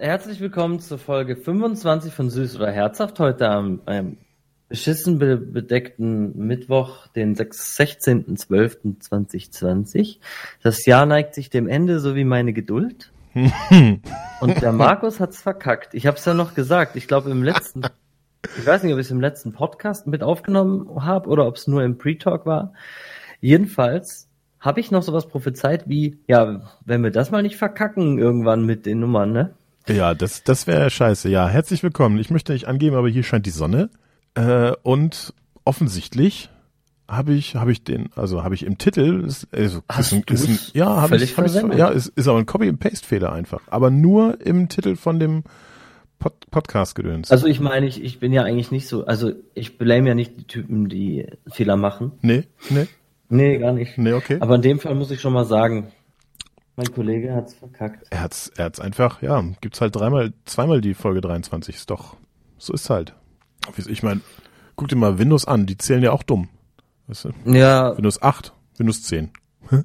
herzlich willkommen zur Folge 25 von Süß oder Herzhaft. Heute am ähm, beschissen be bedeckten Mittwoch, den 16.12.2020. Das Jahr neigt sich dem Ende, so wie meine Geduld. Und der Markus hat's verkackt. Ich habe es ja noch gesagt. Ich glaube im letzten, ich weiß nicht, ob ich es im letzten Podcast mit aufgenommen habe oder ob es nur im Pre-Talk war. Jedenfalls habe ich noch sowas prophezeit wie, ja, wenn wir das mal nicht verkacken irgendwann mit den Nummern, ne? Ja, das, das wäre scheiße. Ja, herzlich willkommen. Ich möchte nicht angeben, aber hier scheint die Sonne. Äh, und offensichtlich habe ich, habe ich den, also habe ich im Titel, ist, also, Hast ist ein, ist ein, ja, habe ich, hab ich, ja, ist, ist aber ein Copy-and-Paste-Fehler einfach. Aber nur im Titel von dem Pod Podcast-Gedöns. Also ich meine, ich, ich bin ja eigentlich nicht so, also ich blame ja nicht die Typen, die Fehler machen. nee, nee, Nee, gar nicht. nee, okay. Aber in dem Fall muss ich schon mal sagen, mein Kollege hat's verkackt. er hat's, er hat's einfach, ja, gibt's halt dreimal, zweimal die Folge 23, ist doch, so ist halt. Ich meine, guck dir mal Windows an, die zählen ja auch dumm. Weißt du? Ja, Windows 8, Windows 10.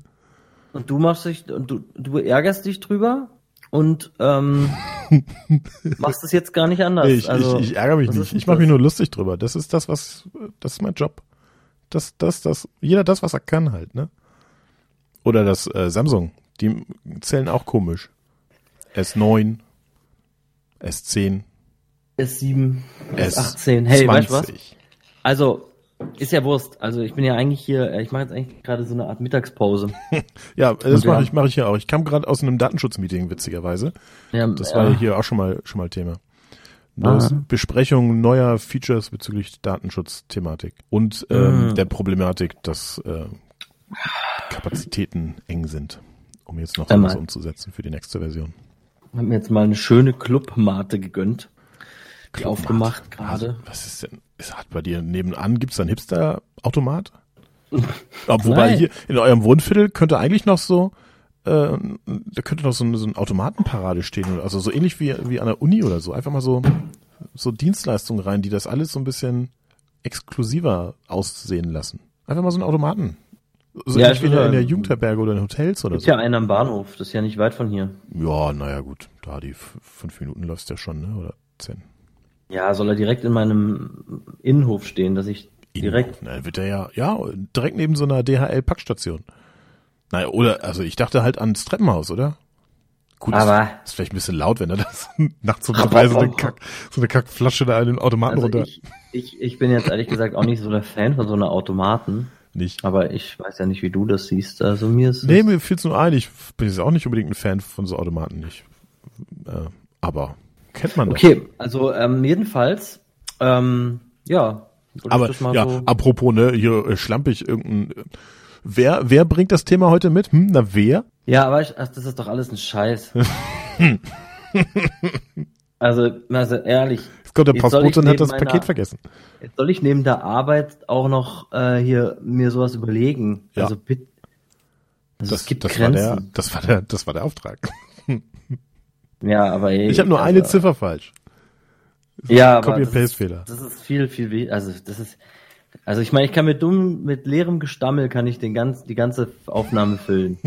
und du machst dich, und du, du ärgerst dich drüber und ähm, machst es jetzt gar nicht anders. Nee, ich, also, ich, ich ärgere mich nicht. Ich mache mich nur lustig drüber. Das ist das, was, das ist mein Job. Das, das, das, jeder das, was er kann halt, ne? Oder das äh, Samsung, die zählen auch komisch. S9, S10, S7, S S18. Hey, weißt du was? 20. Also, ist ja Wurst. Also ich bin ja eigentlich hier, äh, ich mache jetzt eigentlich gerade so eine Art Mittagspause. Ja, das mache haben- ich, mache ich hier auch. Ich kam gerade aus einem Datenschutzmeeting, witzigerweise. Ja, Das war ja. ja hier auch schon mal, schon mal Thema. Neues. Besprechung neuer Features bezüglich Datenschutzthematik und ähm, Ah. der Problematik, dass äh, Kapazitäten eng sind, um jetzt noch etwas umzusetzen für die nächste Version. Ich habe mir jetzt mal eine schöne Clubmate gegönnt. Clubmate. aufgemacht gerade. Also, was ist denn? Ist, hat bei dir nebenan gibt's da einen Hipster-Automat? Wobei hier in eurem Wohnviertel könnte eigentlich noch so, äh, da könnte noch so, ein- so ein Automatenparade stehen, oder- also so ähnlich wie, wie an der Uni oder so. Einfach mal so, so Dienstleistungen rein, die das alles so ein bisschen exklusiver aussehen lassen. Einfach mal so einen Automaten. So Ja, ich wie in der, würde- in der Jugendherberge oder in Hotels oder Gibt so. ja einen am Bahnhof, das ist ja nicht weit von hier. Ja, naja, gut. Da die fünf Minuten läufst ja schon, ne? Oder zehn. Ja, soll er direkt in meinem Innenhof stehen, dass ich direkt. Na, dann wird er ja, ja, direkt neben so einer DHL-Packstation. Naja, oder, also ich dachte halt ans Treppenhaus, oder? Gut, Aber- ist, ist vielleicht ein bisschen laut, wenn er das nachts um drei so eine, Kack, so eine Kackflasche da in den Automaten Also runter. ich, ich, ich bin jetzt ehrlich gesagt auch nicht so der Fan von so einer Automaten, nicht. aber ich weiß ja nicht, wie du das siehst. Also mir ist Nee, mir fiel's nur ein, ich bin jetzt auch nicht unbedingt ein Fan von so Automaten nicht. Äh, aber kennt man doch. Okay, also ähm, jedenfalls, ähm, ja. Aber das ja, so- apropos, ne, hier äh, schlampig irgendein. Wer, wer bringt das Thema heute mit? Hm, na wer? Ja, aber ich, ach, das ist doch alles ein Scheiß. also, also ehrlich, kommt der Postbote und hat das meiner- Paket vergessen. jetzt soll ich neben der Arbeit auch noch äh, hier mir sowas überlegen. Ja. Also bitte. Also es gibt das war Grenzen. der, das war der, das war der Auftrag. ja, aber ey, Ich habe nur also, eine Ziffer falsch. Ja, aber das ist, das ist viel, viel. Also das ist, also ich meine, ich kann mit dumm, mit leerem Gestammel kann ich den ganz, die ganze Aufnahme füllen.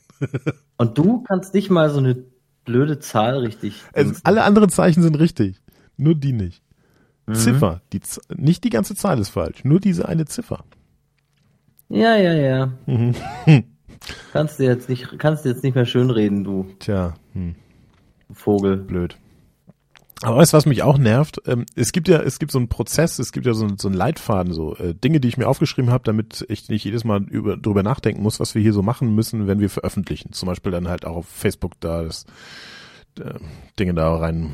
Und du kannst nicht mal so eine blöde Zahl richtig. Es, alle anderen Zeichen sind richtig, nur die nicht. Mhm. Ziffer, die nicht die ganze Zahl ist falsch, nur diese eine Ziffer. Ja, ja, ja. Mhm. kannst du jetzt nicht, kannst du jetzt nicht mehr schönreden, du Tja, hm, Vogel. blöd. Aber weißt du, was mich auch nervt? Ähm, es gibt ja, es gibt so einen Prozess, es gibt ja so, einen- so einen Leitfaden, so äh, Dinge, die ich mir aufgeschrieben habe, damit ich nicht jedes Mal über, drüber nachdenken muss, was wir hier so machen müssen, wenn wir veröffentlichen. Zum Beispiel dann halt auch auf Facebook da das äh, Dinge da rein,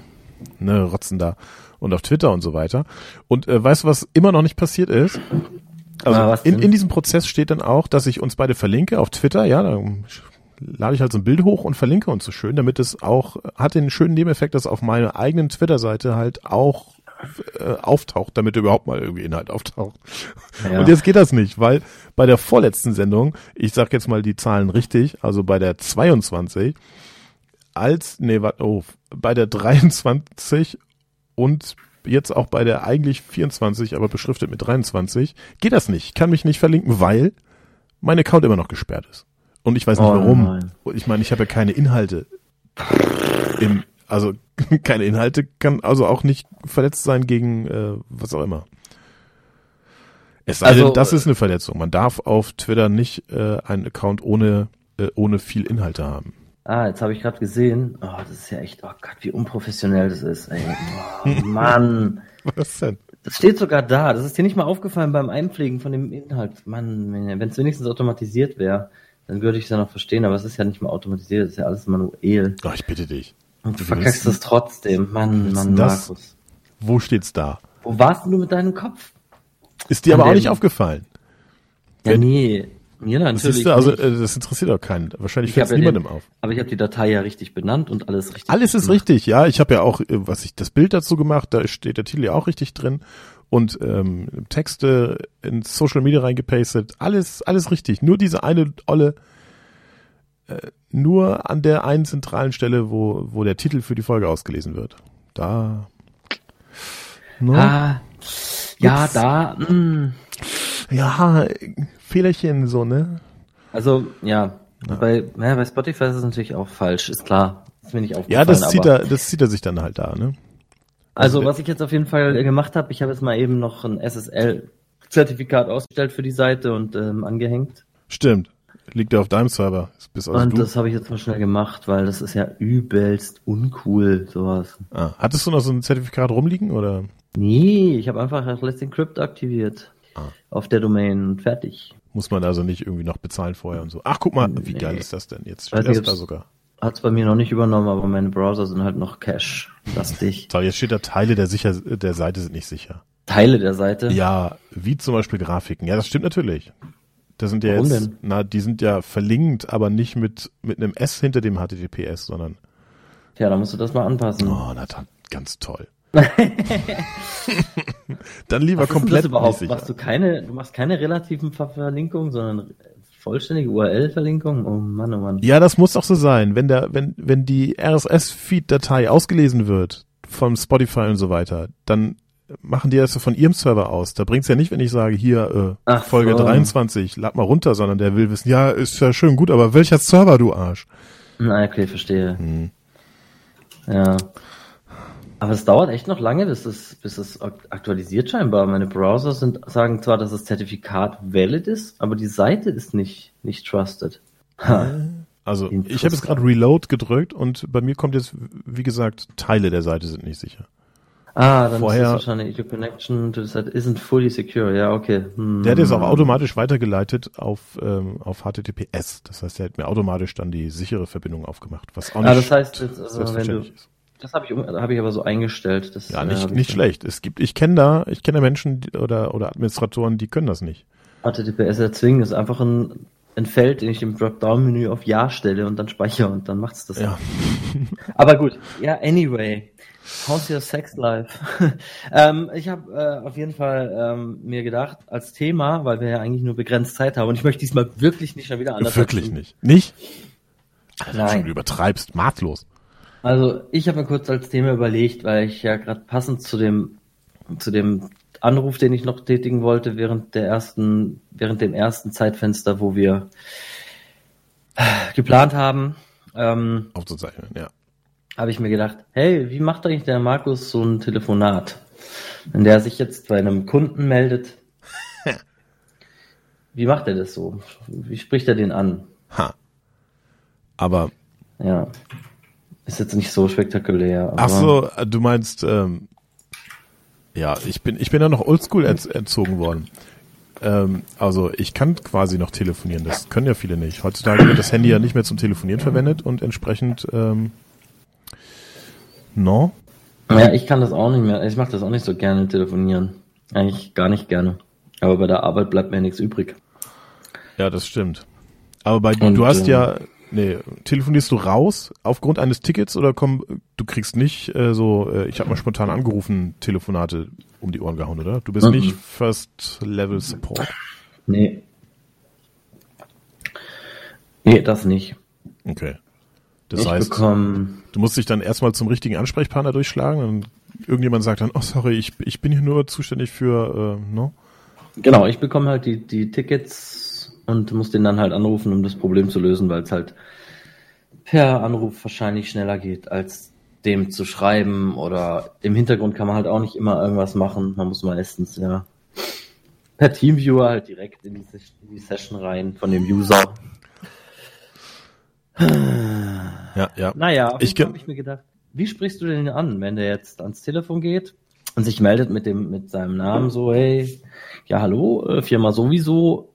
ne, rotzen da und auf Twitter und so weiter. Und äh, weißt du, was immer noch nicht passiert ist? Also Ah, in, in diesem Prozess steht dann auch, dass ich uns beide verlinke auf Twitter, ja, da lade ich halt so ein Bild hoch und verlinke uns so schön, damit es auch, hat den schönen Nebeneffekt, dass auf meiner eigenen Twitter-Seite halt auch äh, auftaucht, damit überhaupt mal irgendwie Inhalt auftaucht. Ja. Und jetzt geht das nicht, weil bei der vorletzten Sendung, ich sag jetzt mal die Zahlen richtig, also bei der 22, als, nee, warte, oh, bei der 23 und jetzt auch bei der eigentlich 24, aber beschriftet mit 23, geht das nicht. Ich kann mich nicht verlinken, weil mein Account immer noch gesperrt ist. Und ich weiß nicht Oh warum. nein. Und ich meine, ich habe ja keine Inhalte im, also keine Inhalte kann also auch nicht verletzt sein gegen äh, was auch immer. Es sei Also, denn, das ist eine Verletzung. Man darf auf Twitter nicht äh, einen Account ohne äh, ohne viel Inhalte haben. Ah, jetzt habe ich gerade gesehen. Oh, das ist ja echt, oh Gott, wie unprofessionell das ist. Ey. Oh, Mann. Was denn? Das steht sogar da. Das ist dir nicht mal aufgefallen beim Einpflegen von dem Inhalt. Mann, wenn es wenigstens automatisiert wäre, dann würde ich es ja noch verstehen, aber es ist ja nicht mal automatisiert, es ist ja alles manuell. Ach, ich bitte dich. Und du verkackst es trotzdem. Mann, Mann, das? Markus. Wo steht's da? Wo warst du mit deinem Kopf? Ist dir An aber auch nicht aufgefallen. Ja, Wenn- nee. Das, natürlich. ist, also äh, das interessiert auch keinen. Wahrscheinlich Ich fällt es ja niemandem den- auf. aber ich habe die Datei ja richtig benannt und alles richtig. Alles ist gemacht. richtig, ja. Ich habe ja auch, äh, was ich das Bild dazu gemacht, da steht der Titel ja auch richtig drin und ähm, Texte in Social Media reingepastet, alles, alles richtig. Nur diese eine olle, äh, nur an der einen zentralen Stelle, wo wo der Titel für die Folge ausgelesen wird. Da. No? Ah, ja, da. Mh. Ja, äh, Fehlerchen so ne. Also, ja. Bei, ja, bei Spotify ist es natürlich auch falsch, ist klar. Ist mir nicht aufgefallen. Ja, das zieht er, das zieht er sich dann halt da, ne? Also, also- was ich jetzt auf jeden Fall gemacht habe, ich habe jetzt mal eben noch ein SSL-Zertifikat ausgestellt für die Seite und ähm, angehängt. Stimmt. Liegt ja auf deinem Server. Bis also und du. das habe ich jetzt mal schnell gemacht, weil das ist ja übelst uncool, sowas. Ah, hattest du noch so ein Zertifikat rumliegen oder? Nee, ich habe einfach Let's Encrypt aktiviert. Ah. Auf der Domain und fertig. Muss man also nicht irgendwie noch bezahlen vorher und so. Ach, guck mal, wie Nee. geil ist das denn? Jetzt steht das da sogar. Hat's bei mir noch nicht übernommen, aber meine Browser sind halt noch Cache-lastig. So, jetzt steht da, Teile der, sicher, der Seite sind nicht sicher. Teile der Seite. Ja, wie zum Beispiel Grafiken. Ja, das stimmt natürlich. Das sind ja Warum jetzt, denn? na, die sind ja verlinkt, aber nicht mit, mit einem S hinter dem HTTPS, sondern, Tja, da musst du das mal anpassen. oh, na, dann, ganz toll. dann lieber Was ist komplett das überhaupt? sicher. Machst du keine, du machst keine relativen Ver Verlinkungen, sondern vollständige URL-Verlinkung? Oh Mann, oh Mann. Ja, das muss doch so sein. Wenn der, wenn, wenn die RSS-Feed-Datei ausgelesen wird vom Spotify und so weiter, dann machen die das von ihrem Server aus. Da bringt's ja nicht, wenn ich sage, hier, äh, Ach Folge so. 23, lad mal runter, sondern der will wissen, ja, ist ja schön gut, aber welcher Server, du Arsch? Na, okay, verstehe. Hm. Ja. Aber es dauert echt noch lange, bis es, bis es ak- aktualisiert scheinbar. Meine Browser sind, sagen zwar, dass das Zertifikat valid ist, aber die Seite ist nicht, nicht trusted. Ha. Also, ich habe jetzt gerade Reload gedrückt und bei mir kommt jetzt, wie gesagt, Teile der Seite sind nicht sicher. Ah, dann Vorher- ist es wahrscheinlich, your connection to the site isn't fully secure. Ja, okay. Hm. Der hat jetzt auch automatisch weitergeleitet auf, ähm, auf HTTPS. Das heißt, der hat mir automatisch dann die sichere Verbindung aufgemacht, was auch nicht Ah, das heißt, jetzt, also, wenn du, ist. Das habe ich, um- habe ich aber so eingestellt. Das, Ja, äh, nicht, hab ich nicht schlecht. Es gibt, ich kenne da, ich kenne Menschen die, oder, oder Administratoren, die können das nicht. HTTPS erzwingen ist einfach ein, ein Feld, den ich im Dropdown-Menü auf Ja stelle und dann speichere und dann macht's das. Ja. Aber gut, ja, anyway. How's your sex life? ähm, ich habe äh, auf jeden Fall ähm, mir gedacht, als Thema, weil wir ja eigentlich nur begrenzt Zeit haben und ich möchte diesmal wirklich nicht schon wieder anders. Wirklich nicht. Nicht? Schon, Nein. du übertreibst, maßlos. Also ich habe mir kurz als Thema überlegt, weil ich ja gerade passend zu dem zu dem Anruf, den ich noch tätigen wollte während der ersten während dem ersten Zeitfenster, wo wir äh, geplant haben, ähm, Aufzuzeichnen, ja. habe ich mir gedacht, hey, wie macht eigentlich der Markus so ein Telefonat, wenn der sich jetzt bei einem Kunden meldet? Wie macht er das so? Wie spricht er den an? Ha. Aber, Ja, ist jetzt nicht so spektakulär. ach so, äh, du meinst, ähm, ja, ich bin, ich bin ja noch oldschool erz erzogen worden. Ähm, also ich kann quasi noch telefonieren, das können ja viele nicht. Heutzutage wird das Handy ja nicht mehr zum Telefonieren verwendet und entsprechend, ähm, no? Ja, ich kann das auch nicht mehr. Ich mache das auch nicht so gerne, telefonieren. Eigentlich gar nicht gerne. Aber bei der Arbeit bleibt mir nichts übrig. Ja, das stimmt. Aber bei Und, du hast äh, ja, nee, telefonierst du raus aufgrund eines Tickets oder komm, du kriegst nicht äh, so, äh, ich habe mal spontan angerufen, Telefonate um die Ohren gehauen, oder? Du bist Mhm. nicht First Level Support. Nee. Nee, das nicht. Okay. Das ich heißt, bekomme. du musst dich dann erstmal zum richtigen Ansprechpartner durchschlagen und irgendjemand sagt dann, oh sorry, ich, ich bin hier nur zuständig für, äh, no? Genau, ich bekomme halt die, die Tickets und muss den dann halt anrufen, um das Problem zu lösen, weil es halt per Anruf wahrscheinlich schneller geht als dem zu schreiben oder im Hintergrund kann man halt auch nicht immer irgendwas machen. Man muss meistens ja per Teamviewer halt direkt in die, in die Session rein von dem User. Ja, ja. Naja, Ich ich habe ich mir gedacht, wie sprichst du den an, wenn der jetzt ans Telefon geht und sich meldet mit dem mit seinem Namen so, hey, ja hallo, äh, Firma sowieso,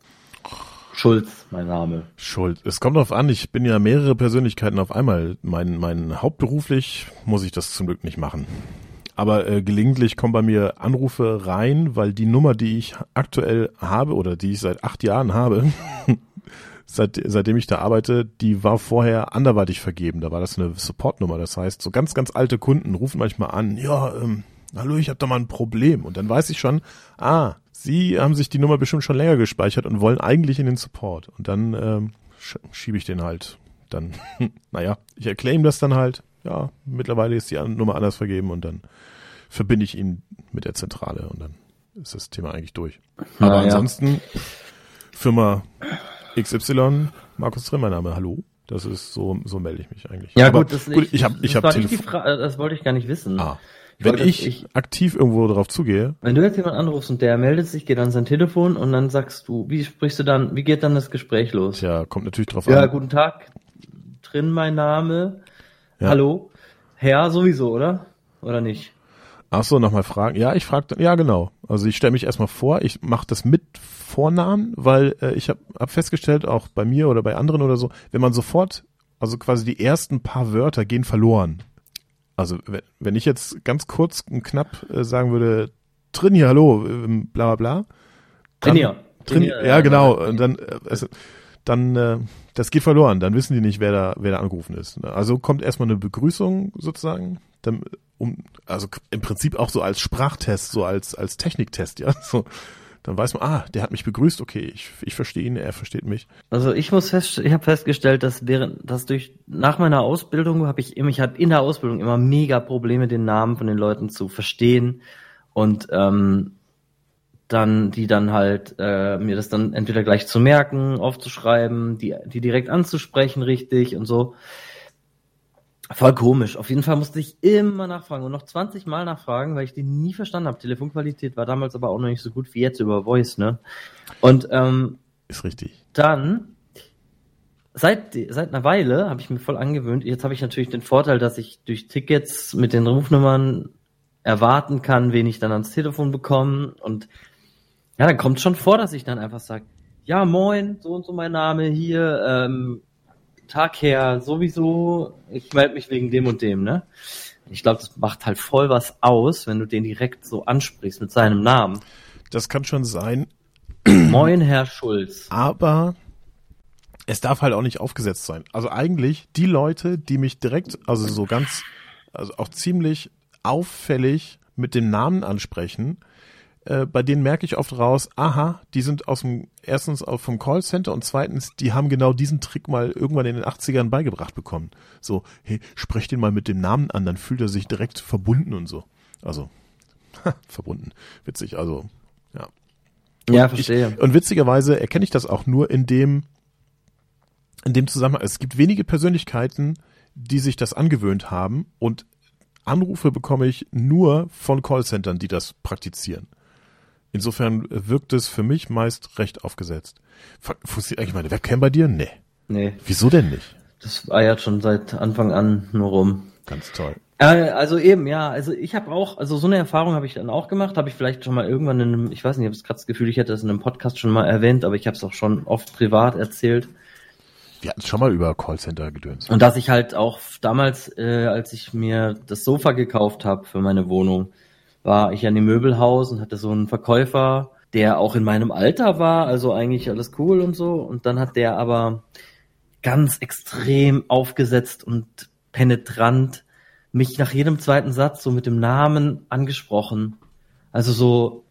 Schulz, mein Name. Schuld. Es kommt darauf an, ich bin ja mehrere Persönlichkeiten auf einmal. Mein, mein hauptberuflich muss ich das zum Glück nicht machen. Aber äh, gelegentlich kommen bei mir Anrufe rein, weil die Nummer, die ich aktuell habe oder die ich seit acht Jahren habe, seit, seitdem ich da arbeite, die war vorher anderweitig vergeben. Da war das eine Supportnummer. Das heißt, so ganz, ganz alte Kunden rufen manchmal an, ja, ähm, hallo, ich habe da mal ein Problem. Und dann weiß ich schon, ah, Sie haben sich die Nummer bestimmt schon länger gespeichert und wollen eigentlich in den Support. Und dann ähm, sch schiebe ich den halt dann, naja, ich erkläre ihm das dann halt. Ja, mittlerweile ist die Nummer anders vergeben und dann verbinde ich ihn mit der Zentrale und dann ist das Thema eigentlich durch. Na Aber ja. ansonsten, Firma XY, Markus Trimm, mein Name, hallo. Das ist so, so melde ich mich eigentlich. Ja Aber gut, das, gut, ich habe das ich hab nicht die Telefon. Das wollte ich gar nicht wissen. Ah, Ich wenn ich, ich- aktiv irgendwo drauf zugehe, Wenn du jetzt jemanden anrufst und der meldet sich, geht an sein Telefon und dann sagst du, wie sprichst du dann, wie geht dann das Gespräch los? tja, kommt natürlich drauf Ja, an. guten Tag, drin mein Name, Ja. hallo, Herr sowieso, oder? Oder nicht? Ach so, nochmal fragen. Ja, ich frage, ja genau. Also ich stelle mich erstmal vor, ich mache das mit Vornamen, weil äh, ich habe hab festgestellt, auch bei mir oder bei anderen oder so, wenn man sofort, also quasi die ersten paar Wörter gehen verloren. Also wenn, ich jetzt ganz kurz und knapp äh, sagen würde, Trin hier, hallo, ähm, bla bla bla. dann- Trainier. Trin, Trainier, ja, genau. Und dann, äh, also, dann, äh, das geht verloren. Dann wissen die nicht, wer da, wer da angerufen ist. Also kommt erstmal eine Begrüßung sozusagen, dann, um, also im Prinzip auch so als Sprachtest, so als als Techniktest, ja. So, dann weiß man, ah, der hat mich begrüßt, okay, ich, ich verstehe ihn, er versteht mich. Also ich muss fest, ich habe festgestellt, dass während, dass durch nach meiner Ausbildung habe ich immer, ich hatte in der Ausbildung immer mega Probleme, den Namen von den Leuten zu verstehen und ähm, dann die dann halt äh, mir das dann entweder gleich zu merken, aufzuschreiben, die die direkt anzusprechen, richtig und so. Voll komisch. Auf jeden Fall musste ich immer nachfragen und noch 20 Mal nachfragen, weil ich die nie verstanden habe. Telefonqualität war damals aber auch noch nicht so gut wie jetzt über Voice, ne? Und ähm, Ist richtig. dann seit seit einer Weile habe ich mir voll angewöhnt. Jetzt habe ich natürlich den Vorteil, dass ich durch Tickets mit den Rufnummern erwarten kann, wen ich dann ans Telefon bekomme und ja, dann kommt schon vor, dass ich dann einfach sage, ja moin, so und so mein Name hier, ähm, Tag her, sowieso, ich melde mich wegen dem und dem, ne? Ich glaube, das macht halt voll was aus, wenn du den direkt so ansprichst mit seinem Namen. Das kann schon sein, Moin, Herr Schulz. aber es darf halt auch nicht aufgesetzt sein. Also eigentlich die Leute, die mich direkt, also so ganz, also auch ziemlich auffällig mit dem Namen ansprechen, äh, bei denen merke ich oft raus, aha, die sind aus dem, erstens vom Callcenter und zweitens, die haben genau diesen Trick mal irgendwann in den 80ern beigebracht bekommen. So, hey, sprech den mal mit dem Namen an, dann fühlt er sich direkt verbunden und so. Also, verbunden. Witzig, also, ja. Ja, Ich, verstehe. und witzigerweise erkenne ich das auch nur in dem, in dem Zusammenhang. Es gibt wenige Persönlichkeiten, die sich das angewöhnt haben und Anrufe bekomme ich nur von Callcentern, die das praktizieren. Insofern wirkt es für mich meist recht aufgesetzt. Fu- Funktioniert eigentlich meine Webcam bei dir? Nee. Nee, Wieso denn nicht? das eiert schon seit Anfang an nur rum. Ganz toll. Äh, also eben, ja, also ich habe auch, also so eine Erfahrung habe ich dann auch gemacht, habe ich vielleicht schon mal irgendwann in einem, ich weiß nicht, ich habe gerade das Gefühl, ich hätte das in einem Podcast schon mal erwähnt, aber ich habe es auch schon oft privat erzählt. Wir hatten schon mal über Callcenter gedöns. Und dass ich halt auch damals, äh, als ich mir das Sofa gekauft habe für meine Wohnung, war ich an dem Möbelhaus und hatte so einen Verkäufer, der auch in meinem Alter war, also eigentlich alles cool und so. Und dann hat der aber ganz extrem aufgesetzt und penetrant mich nach jedem zweiten Satz so mit dem Namen angesprochen. Also so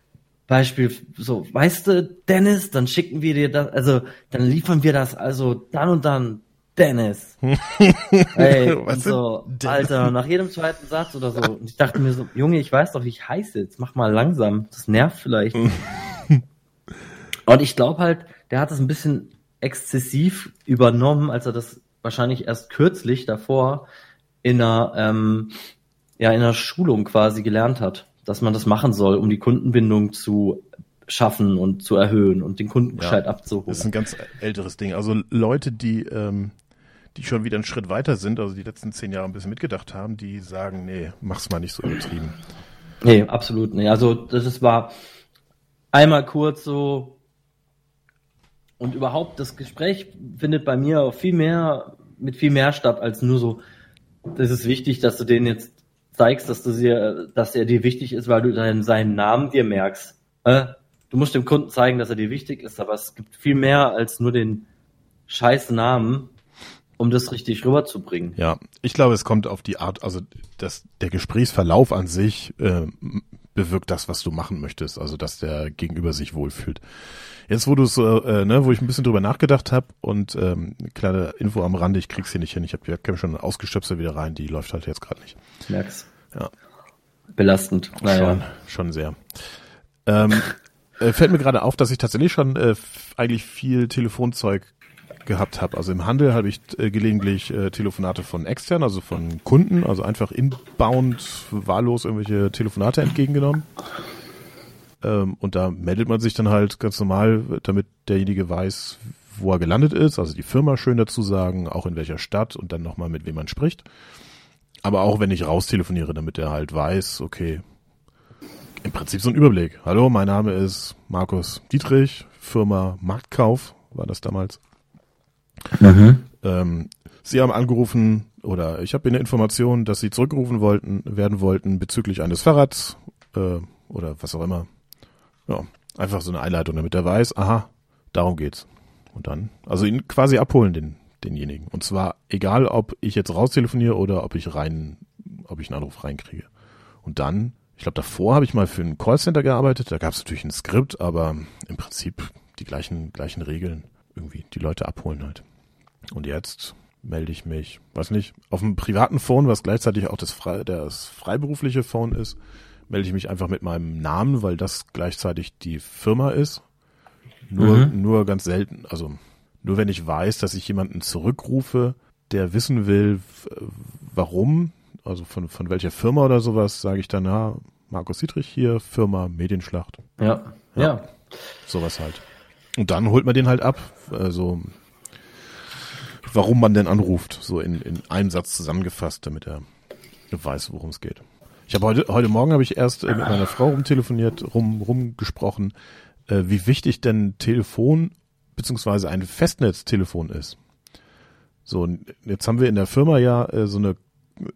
Beispiel, so, weißt du, Dennis, dann schicken wir dir das, also dann liefern wir das, also dann und dann, Dennis. Ey, Was und so, denn Dennis? Alter, nach jedem zweiten Satz oder so. Und ich dachte mir so, Junge, ich weiß doch, wie ich heiße, jetzt mach mal langsam. Das nervt vielleicht. und ich glaube halt, der hat das ein bisschen exzessiv übernommen, als er das wahrscheinlich erst kürzlich davor in einer, ähm, ja, in einer Schulung quasi gelernt hat, dass man das machen soll, um die Kundenbindung zu schaffen und zu erhöhen und den Kundenbescheid ja, abzuholen. Das ist ein ganz älteres Ding. Also Leute, die, ähm, die schon wieder einen Schritt weiter sind, also die letzten zehn Jahre ein bisschen mitgedacht haben, die sagen, nee, mach's mal nicht so übertrieben. Nee, absolut nicht. Also das war einmal kurz so und überhaupt das Gespräch findet bei mir auch viel mehr mit viel mehr statt als nur so. Das ist wichtig, dass du den jetzt zeigst, dass du dir, dass er dir wichtig ist, weil du deinen, seinen Namen dir merkst. Du musst dem Kunden zeigen, dass er dir wichtig ist, aber es gibt viel mehr als nur den scheiß Namen, um das richtig rüberzubringen. Ja, ich glaube, es kommt auf die Art, also das, der Gesprächsverlauf an sich äh, bewirkt das, was du machen möchtest, also dass der Gegenüber sich wohlfühlt. Jetzt, wo du so, äh, ne, wo ich ein bisschen drüber nachgedacht habe und ähm, kleine Info am Rande, ich krieg's hier nicht hin. Ich habe hab schon ausgestöpselt wieder rein, die läuft halt jetzt gerade nicht. Merk's. Ja. Belastend. Naja. Schon, schon sehr. Ähm, äh, fällt mir gerade auf, dass ich tatsächlich schon äh, eigentlich viel Telefonzeug gehabt habe. Also im Handel habe ich äh, gelegentlich äh, Telefonate von extern, also von Kunden, also einfach inbound wahllos irgendwelche Telefonate entgegengenommen. Ähm, und da meldet man sich dann halt ganz normal, damit derjenige weiß, wo er gelandet ist, also die Firma schön dazu sagen, auch in welcher Stadt und dann nochmal mit wem man spricht. Aber auch wenn ich raustelefoniere, damit er halt weiß, okay, im Prinzip so ein Überblick. Hallo, mein Name ist Markus Dietrich, Firma Marktkauf war das damals. Mhm. Ähm, Sie haben angerufen oder ich habe eine Information, dass Sie zurückgerufen wollten, werden wollten bezüglich eines Fahrrads äh, oder was auch immer. Ja, einfach so eine Einleitung, damit er weiß, aha, darum geht's. Und dann, also ihn quasi abholen, den, denjenigen. Und zwar egal, ob ich jetzt raustelefoniere oder ob ich rein, ob ich einen Anruf reinkriege. Und dann, ich glaube, davor habe ich mal für ein Callcenter gearbeitet. Da gab es natürlich ein Skript, aber im Prinzip die gleichen, gleichen Regeln. Irgendwie die Leute abholen halt. Und jetzt melde ich mich, weiß nicht, auf dem privaten Phone, was gleichzeitig auch das, frei, das freiberufliche Phone ist, melde ich mich einfach mit meinem Namen, weil das gleichzeitig die Firma ist. Nur, mhm. nur ganz selten, also nur wenn ich weiß, dass ich jemanden zurückrufe, der wissen will, warum, also von, von welcher Firma oder sowas, sage ich dann, ja, Markus Dietrich hier, Firma Medienschlacht. Ja, ja. ja. Sowas halt. Und dann holt man den halt ab. Also warum man denn anruft, so in, in einem Satz zusammengefasst, damit er weiß, worum es geht. Ich habe heute, heute Morgen habe ich erst äh, mit meiner Frau rumtelefoniert, rum, rumgesprochen, äh, wie wichtig denn Telefon beziehungsweise ein Festnetztelefon ist. So, jetzt haben wir in der Firma ja äh, so eine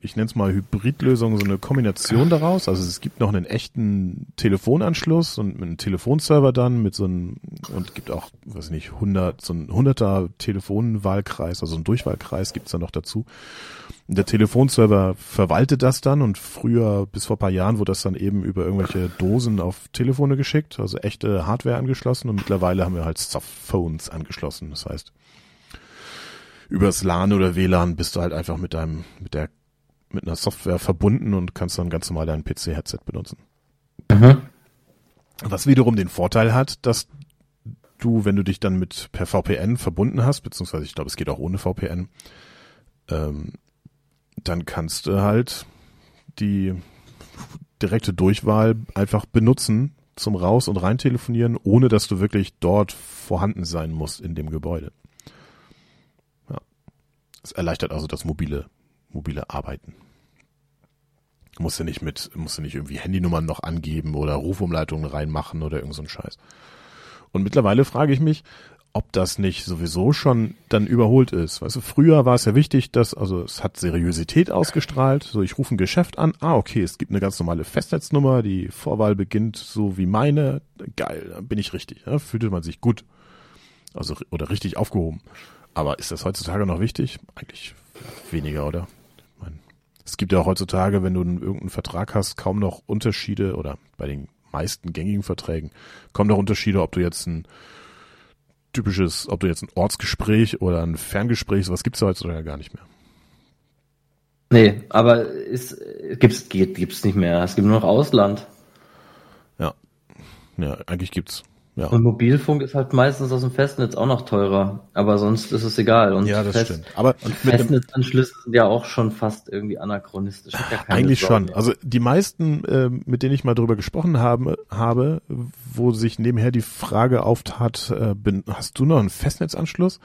ich nenne es mal Hybridlösung, so eine Kombination daraus. Also es gibt noch einen echten Telefonanschluss und einen Telefonserver dann mit so einem, und gibt auch, weiß nicht, 100, so ein 100er Telefonwahlkreis, also ein Durchwahlkreis gibt's da noch dazu. Der Telefonserver verwaltet das dann und früher, bis vor paar Jahren, wurde das dann eben über irgendwelche Dosen auf Telefone geschickt, also echte Hardware angeschlossen und mittlerweile haben wir halt Softphones angeschlossen. Das heißt, übers LAN oder WLAN bist du halt einfach mit deinem, mit der mit einer Software verbunden und kannst dann ganz normal dein PC-Headset benutzen. Mhm. Was wiederum den Vorteil hat, dass du, wenn du dich dann mit per VPN verbunden hast, beziehungsweise ich glaube, es geht auch ohne VPN, ähm, dann kannst du halt die direkte Durchwahl einfach benutzen zum Raus- und rein telefonieren, ohne dass du wirklich dort vorhanden sein musst in dem Gebäude. Ja. Es erleichtert also das mobile, mobile Arbeiten. Musst du nicht mit, musst du nicht irgendwie Handynummern noch angeben oder Rufumleitungen reinmachen oder irgend so ein Scheiß. Und mittlerweile frage ich mich, ob das nicht sowieso schon dann überholt ist. Weißt du, früher war es ja wichtig, dass, also es hat Seriosität ausgestrahlt. So, ich rufe ein Geschäft an. Ah, okay, es gibt eine ganz normale Festnetznummer. Die Vorwahl beginnt so wie meine. Geil, bin ich richtig. Ja, fühlte man sich gut. Also, oder richtig aufgehoben. Aber ist das heutzutage noch wichtig? Eigentlich weniger, oder? Es gibt ja auch heutzutage, wenn du irgendeinen Vertrag hast, kaum noch Unterschiede oder bei den meisten gängigen Verträgen kaum noch Unterschiede, ob du jetzt ein typisches, ob du jetzt ein Ortsgespräch oder ein Ferngespräch, sowas gibt's ja heutzutage gar nicht mehr. Nee, aber es gibt's, gibt's nicht mehr. Es gibt nur noch Ausland. Ja. Ja, eigentlich gibt's. Ja. Und Mobilfunk ist halt meistens aus dem Festnetz auch noch teurer, aber sonst ist es egal. Und ja, das Fest- stimmt. Aber Festnetzanschlüsse sind ja auch schon fast irgendwie anachronistisch. Ja Eigentlich Sau schon. mehr. Also die meisten, äh, mit denen ich mal drüber gesprochen habe, habe, wo sich nebenher die Frage auftat, äh, bin, hast du noch einen Festnetzanschluss?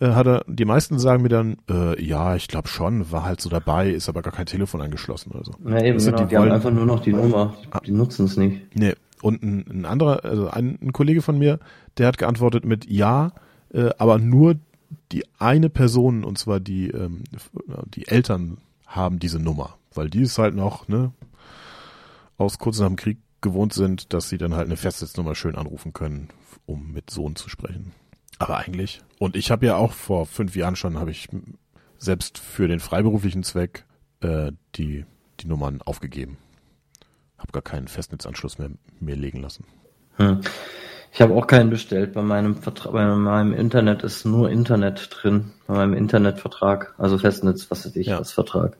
Äh, hat er, die meisten sagen mir dann, äh, ja, ich glaube schon, war halt so dabei, ist aber gar kein Telefon angeschlossen oder so. ja, eben, genau. die Die, haben einfach nur noch die Nummer. Die, die nutzen es nicht. Nee. Und ein, ein anderer, also ein, ein Kollege von mir, der hat geantwortet mit ja, äh, aber nur die eine Person, und zwar die, ähm, die Eltern haben diese Nummer, weil die ist halt noch, ne, aus kurz nach dem Krieg gewohnt sind, dass sie dann halt eine Festnetznummer schön anrufen können, um mit Sohn zu sprechen. Aber eigentlich, und ich habe ja auch vor fünf Jahren schon, habe ich selbst für den freiberuflichen Zweck äh, die, die Nummern aufgegeben. Hab gar keinen Festnetzanschluss mehr mir legen lassen. Hm. Ich habe auch keinen bestellt. Bei meinem bei meinem Internet ist nur Internet drin. Bei meinem Internetvertrag, also Festnetz, was weiß ich, Ja. was Vertrag.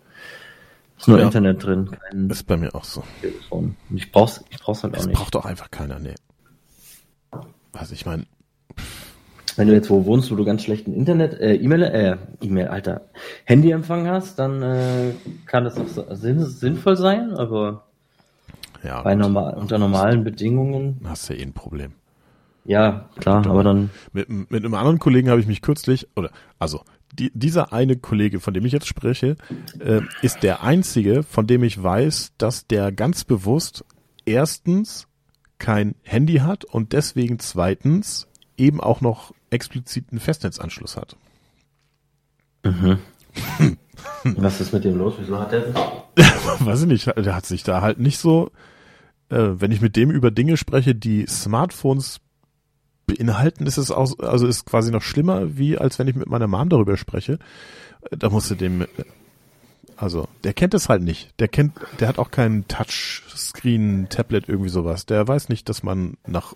Ist nur Ja. Internet drin, kein Ist bei mir auch so. Telefon. Ich brauch's, ich brauch's halt auch Es nicht. braucht doch einfach keiner, nee. Was ich meine, Wenn du jetzt wo wohnst, wo du ganz schlechten Internet, äh, E-Mail, äh, E-Mail, Alter, Handyempfang hast, dann äh, kann das auch sinnvoll sein, aber ja, bei normal, unter normalen Bedingungen, hast ja eh ein Problem. ja, klar, aber dann, Mit, mit einem anderen Kollegen habe ich mich kürzlich, oder also die, dieser eine Kollege, von dem ich jetzt spreche, äh, ist der einzige, von dem ich weiß, dass der ganz bewusst erstens kein Handy hat und deswegen zweitens eben auch noch explizit einen Festnetzanschluss hat. was ist mit dem los? Wieso hat der das? Weiß ich nicht, der hat sich da halt nicht so, äh, wenn ich mit dem über Dinge spreche, die Smartphones beinhalten, ist es auch, also ist quasi noch schlimmer, wie als wenn ich mit meiner Mom darüber spreche. Äh, Da musste dem, also der kennt es halt nicht. Der kennt, der hat auch kein Touchscreen, Tablet, irgendwie sowas. Der weiß nicht, dass man nach,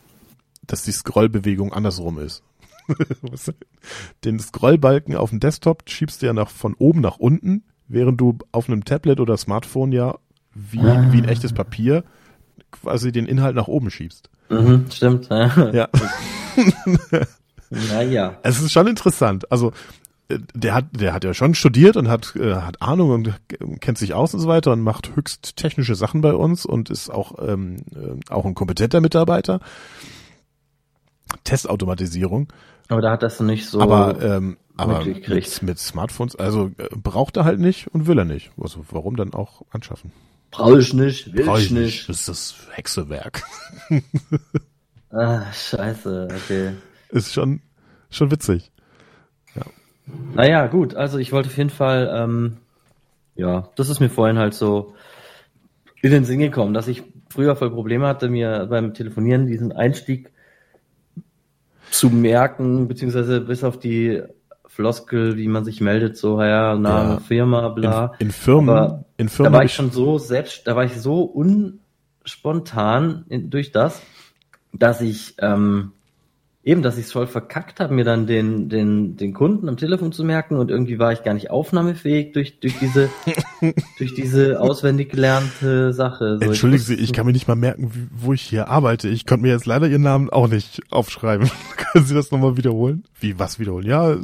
dass die Scrollbewegung andersrum ist. Den Scrollbalken auf dem Desktop schiebst du ja nach, von oben nach unten, während du auf einem Tablet oder Smartphone ja wie, wie ein echtes Papier quasi den Inhalt nach oben schiebst. Mhm, stimmt, ja. Ja. Naja. Es ist schon interessant. Also äh, der hat, der hat ja schon studiert und hat, äh, hat Ahnung und kennt sich aus und so weiter und macht höchst technische Sachen bei uns und ist auch, ähm, äh, auch ein kompetenter Mitarbeiter. Testautomatisierung. Aber da hat das nicht so. aber ähm, aber mit, mit Smartphones, also äh, braucht er halt nicht und will er nicht. Also warum dann auch anschaffen? brauche ich nicht, will Brauch ich nicht. Das ist das Hexewerk. Ah, scheiße, okay. Ist schon, schon witzig. Naja, gut, also ich wollte auf jeden Fall, ähm, ja, das ist mir vorhin halt so in den Sinn gekommen, dass ich früher voll Probleme hatte, mir beim Telefonieren diesen Einstieg zu merken, beziehungsweise bis auf die Floskel, wie man sich meldet, so, ja, Name, Ja. Firma, bla. In, in Firmen, Aber in Da Firmen war ich schon so selbst, da war ich so unspontan in, durch das, dass ich ähm, eben, dass ich es voll verkackt habe, mir dann den, den, den Kunden am Telefon zu merken und irgendwie war ich gar nicht aufnahmefähig durch, durch diese, durch diese auswendig gelernte Sache. So, Entschuldigen Sie, ich kann mir nicht mal merken, wie, wo ich hier arbeite. Ich konnte mir jetzt leider Ihren Namen auch nicht aufschreiben. Können Sie das nochmal wiederholen? Wie, was wiederholen? Ja,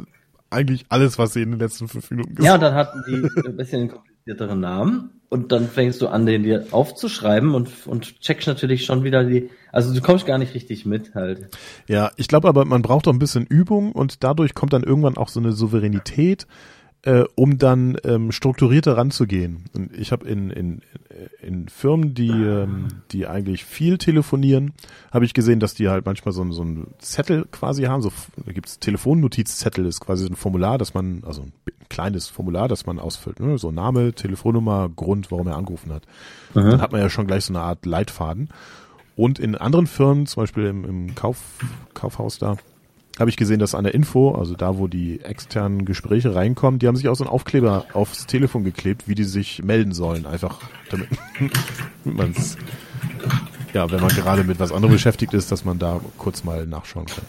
eigentlich alles, was Sie in den letzten fünf Minuten Ja, gesagt und dann hatten die ein bisschen komplizierteren Namen und dann fängst du an, den dir aufzuschreiben und, und checkst natürlich schon wieder die, also du kommst gar nicht richtig mit halt. Ja, ich glaube aber, man braucht doch ein bisschen Übung und dadurch kommt dann irgendwann auch so eine Souveränität, äh, um dann ähm, strukturierter ranzugehen. Und ich habe in, in, in Firmen, die, ähm, die eigentlich viel telefonieren, habe ich gesehen, dass die halt manchmal so, so ein Zettel quasi haben. So, da gibt's Telefonnotizzettel, ist quasi so ein Formular, dass man, also ein kleines Formular, das man ausfüllt. Ne? So Name, Telefonnummer, Grund, warum er angerufen hat. Dann hat man ja schon gleich so eine Art Leitfaden. Und in anderen Firmen, zum Beispiel im, im Kauf, Kaufhaus da, habe ich gesehen, dass an der Info, also da, wo die externen Gespräche reinkommen, die haben sich auch so einen Aufkleber aufs Telefon geklebt, wie die sich melden sollen. Einfach damit, damit man's, ja, wenn man gerade mit was anderem beschäftigt ist, dass man da kurz mal nachschauen kann.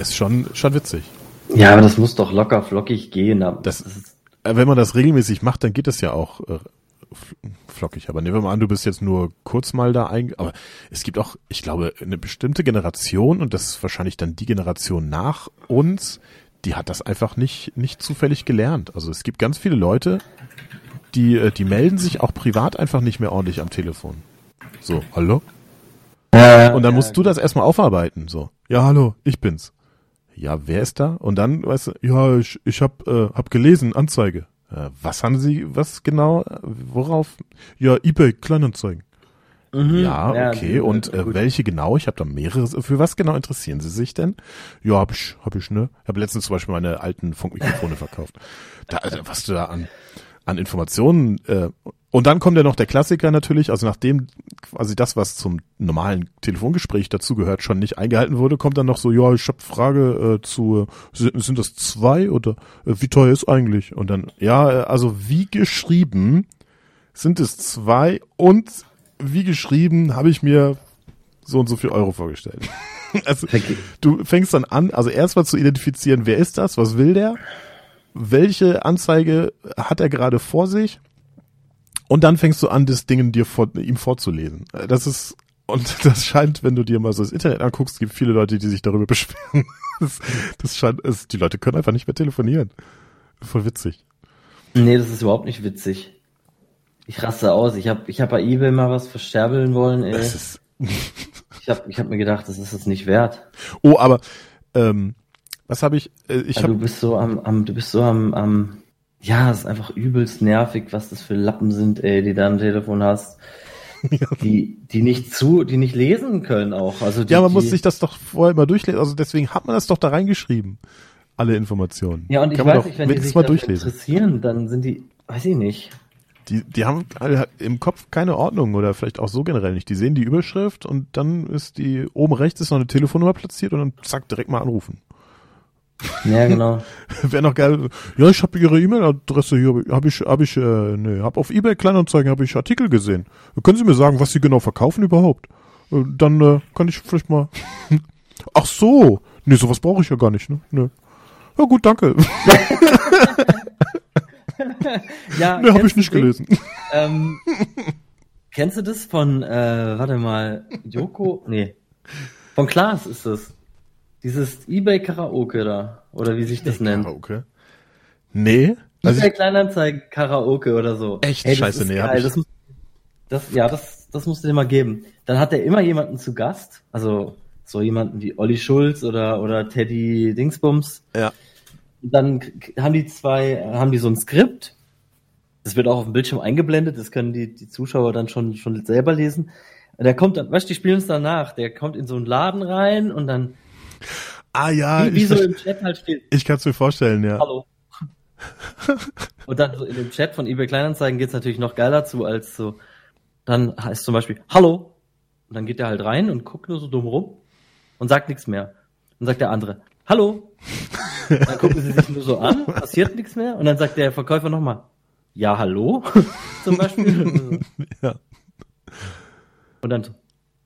Ist schon, schon witzig. Ja, aber das muss doch locker flockig gehen. Das- Äh, Wenn man das regelmäßig macht, dann geht das ja auch äh, flockig. Aber nehmen wir mal an, du bist jetzt nur kurz mal da ein. Aber es gibt auch, ich glaube, eine bestimmte Generation und das ist wahrscheinlich dann die Generation nach uns, die hat das einfach nicht nicht zufällig gelernt. Also es gibt ganz viele Leute, die äh, die melden sich auch privat einfach nicht mehr ordentlich am Telefon. So, hallo? Und dann musst du das erstmal aufarbeiten. So, ja, hallo, ich bin's. Ja, wer ist da? Und dann, weißt du, ja, ich, ich hab, äh, hab gelesen, Anzeige. Äh, was haben Sie, was genau, worauf? Ja, eBay, Kleinanzeigen. Mhm, ja, ja, okay. Und äh, welche genau? Ich habe da mehrere. Für was genau interessieren Sie sich denn? Ja, hab ich, hab ich, ne? Ich habe letztens zum Beispiel meine alten Funkmikrofone verkauft. Da, also, was du da an, an Informationen äh, und dann kommt ja noch der Klassiker natürlich, also nachdem quasi das, was zum normalen Telefongespräch dazugehört, schon nicht eingehalten wurde, kommt dann noch so, ja, ich habe Frage äh, zu, sind, sind das zwei oder äh, wie teuer ist eigentlich? Und dann, ja, äh, also wie geschrieben sind es zwei und wie geschrieben habe ich mir so und so viel Euro vorgestellt. also du fängst dann an, also erstmal zu identifizieren, wer ist das, was will der, welche Anzeige hat er gerade vor sich und dann fängst du an, das Ding dir vor, ihm vorzulesen. Das ist, und das scheint, wenn du dir mal so das Internet anguckst, gibt viele Leute, die sich darüber beschweren. Das, das scheint, es, die Leute können einfach nicht mehr telefonieren. Voll witzig. Nee, das ist überhaupt nicht witzig. Ich raste aus. Ich habe ich hab bei eBay mal was versterbeln wollen, ey. Das ist ich habe ich hab mir gedacht, das ist es nicht wert. Oh, aber ähm, was habe ich? Äh, ich ja, hab, du bist so am, am du bist so am, am ja, es ist einfach übelst nervig, was das für Lappen sind, ey, die da am Telefon hast. die, die nicht zu, die nicht lesen können auch. Also die, ja, man die, muss sich das doch vorher mal durchlesen. Also deswegen hat man das doch da reingeschrieben. Alle Informationen. Ja, und ich Kann weiß nicht, wenn die sich mal durchlesen. interessieren, dann sind die, weiß ich nicht. Die, die haben im Kopf keine Ordnung oder vielleicht auch so generell nicht. Die sehen die Überschrift und dann ist die, oben rechts ist noch eine Telefonnummer platziert und dann zack, direkt mal anrufen. Ja, genau. Wäre noch geil. Ja, ich habe Ihre E-Mail-Adresse hier, habe ich, habe ich, äh, nee, habe auf eBay Kleinanzeigen habe ich Artikel gesehen. Können Sie mir sagen, was Sie genau verkaufen überhaupt? Äh, dann äh, kann ich vielleicht mal. Ach so, nee, sowas brauche ich ja gar nicht, ne? Nee. Ja gut, danke. ja, nee, habe ich nicht gelesen. Ähm, kennst du das von, äh, warte mal, Joko? Nee. Von Klaas ist das. Dieses eBay Karaoke da, oder wie sich das nennt. Karaoke? Nee. Also eBay Kleinanzeigen Karaoke oder so. Echt hey, scheiße, nee. Geil. Das, das, ja, das, das musst du dir mal geben. Dann hat er immer jemanden zu Gast, also so jemanden wie Olli Schulz oder, oder Teddy Dingsbums. Ja. Und dann haben die zwei, haben die so ein Skript. Das wird auch auf dem Bildschirm eingeblendet, das können die, die Zuschauer dann schon, schon selber lesen. Der kommt, weißt du, die spielen es danach. Der kommt in so einen Laden rein und dann Ah ja. Wie, wie so im Chat halt steht. Ich kann es mir vorstellen, ja. Hallo. Und dann so in dem Chat von eBay Kleinanzeigen geht's natürlich noch geiler zu, als so, dann heißt zum Beispiel Hallo. Und dann geht er halt rein und guckt nur so dumm rum und sagt nichts mehr. Und sagt der andere Hallo. dann gucken sie sich nur so an, passiert nichts mehr. Und dann sagt der Verkäufer nochmal Ja, hallo. zum Beispiel. ja. Und dann so,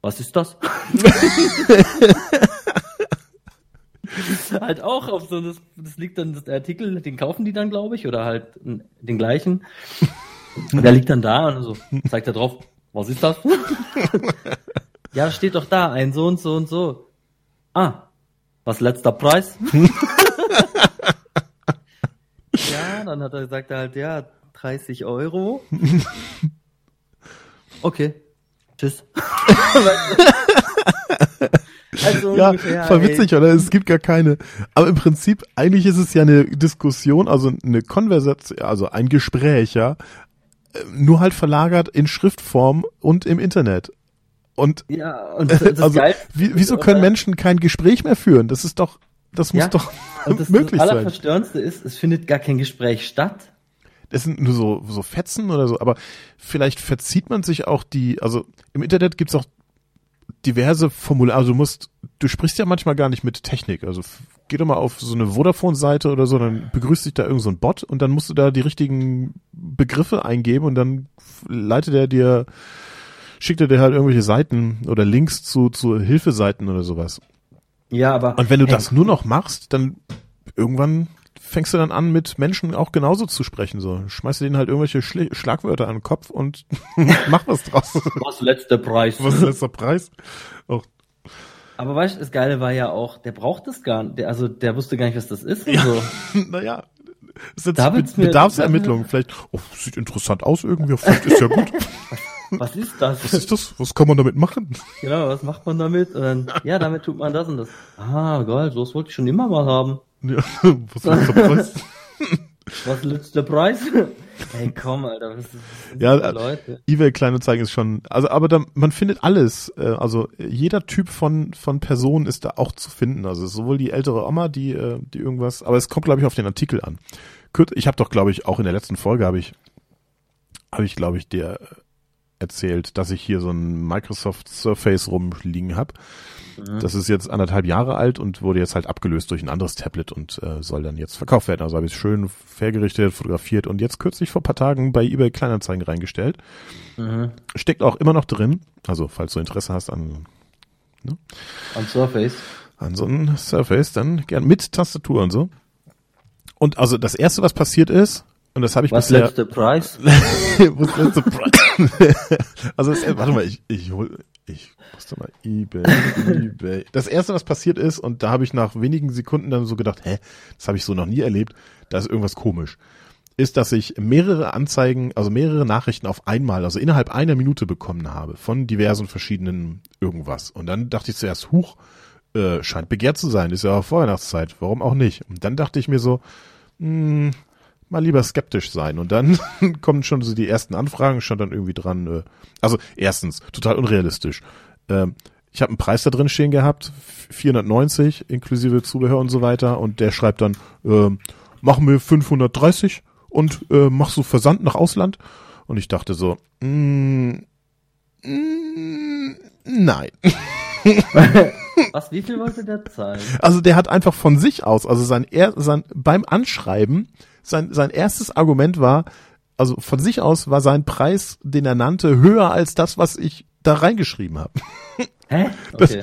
was ist das? halt auch auf so, das, das liegt dann, der Artikel, den kaufen die dann, glaube ich, oder halt den gleichen. Und der liegt dann da und so, zeigt er drauf, was ist das? ja, steht doch da, ein so und so und so. Ah, was letzter Preis? ja, dann hat er gesagt halt, ja, 30 Euro. Okay. Tschüss. Also ja, ungefähr, voll witzig, ey. oder? Es gibt gar keine. Aber im Prinzip, eigentlich ist es ja eine Diskussion, also eine Konversation, also ein Gespräch, ja, nur halt verlagert in Schriftform und im Internet. Und, ja, und das also, wie, wieso können Menschen kein Gespräch mehr führen? Das ist doch, das muss ja, doch und das, möglich das Allerverstörendste ist, es findet gar kein Gespräch statt. Das sind nur so, so Fetzen oder so, aber vielleicht verzieht man sich auch die, also im Internet gibt's auch diverse Formulare, also du musst, du sprichst ja manchmal gar nicht mit Technik, also geh doch mal auf so eine Vodafone-Seite oder so, dann begrüßt dich da irgend so ein Bot und dann musst du da die richtigen Begriffe eingeben und dann leitet er dir, schickt er dir halt irgendwelche Seiten oder Links zu, zu Hilfeseiten oder sowas. Ja, aber. Und wenn du hey, das nur noch machst, dann irgendwann fängst du dann an, mit Menschen auch genauso zu sprechen. So, schmeißt du denen halt irgendwelche Schli Schlagwörter an den Kopf und mach was draus. Was letzter Preis? Was letzter Preis? Auch Aber weißt du, das Geile war ja auch, der braucht das gar nicht, der, also der wusste gar nicht, was das ist Ja. so. naja, das ist jetzt Da Be wird's mir- Bedarfsermittlung. Vielleicht, oh, sieht interessant aus irgendwie, vielleicht ist ja gut. Was ist das? Was ist das? Was kann man damit machen? Genau, was macht man damit? Dann, ja, damit tut man das und das. Ah, geil, sowas wollte ich schon immer mal haben. Ja, was ist letzter Preis? Was letzter Preis? Ey, komm, Alter, was ist was sind Ja, äh, Leute? eBay Kleinanzeigen ist schon, also aber da, man findet alles, äh, also jeder Typ von von Person ist da auch zu finden, also sowohl die ältere Oma, die äh, die irgendwas, aber es kommt glaube ich auf den Artikel an. Ich habe doch glaube ich auch in der letzten Folge habe ich habe ich glaube ich dir erzählt, dass ich hier so ein Microsoft Surface rumliegen habe. Das ist jetzt anderthalb Jahre alt und wurde jetzt halt abgelöst durch ein anderes Tablet und äh, soll dann jetzt verkauft werden. Also habe ich es schön hergerichtet, fotografiert und jetzt kürzlich vor paar Tagen bei eBay Kleinanzeigen reingestellt. Mhm. Steckt auch immer noch drin. Also falls du Interesse hast an, Am Surface. an so einem Surface, dann gern mit Tastatur und so. Und also das erste, was passiert ist, und das habe ich Was bisher. letzter Preis? Was letzte Preis? also das, warte mal, ich, ich hol, ich musste mal eBay, eBay. Das erste, was passiert ist, und da habe ich nach wenigen Sekunden dann so gedacht, hä, das habe ich so noch nie erlebt, da ist irgendwas komisch. Ist, dass ich mehrere Anzeigen, also mehrere Nachrichten auf einmal, also innerhalb einer Minute bekommen habe von diversen verschiedenen irgendwas. Und dann dachte ich zuerst, huch, äh, scheint begehrt zu sein, ist ja auch Vorweihnachtszeit, warum auch nicht? Und dann dachte ich mir so, hm, mal lieber skeptisch sein. Und dann kommen schon so die ersten Anfragen, stand dann irgendwie dran. Äh, also erstens, total unrealistisch. Ähm, ich habe einen Preis da drin stehen gehabt, 490 inklusive Zubehör und so weiter. Und der schreibt dann, äh, machen wir 530 und äh, machst du Versand nach Ausland? Und ich dachte so, mm, mm, nein. Was, wie viel wollte der zahlen? Also der hat einfach von sich aus, also sein, er, sein beim Anschreiben, sein, sein erstes Argument war, also von sich aus war sein Preis, den er nannte, höher als das, was ich da reingeschrieben habe. Hä? Das- Okay.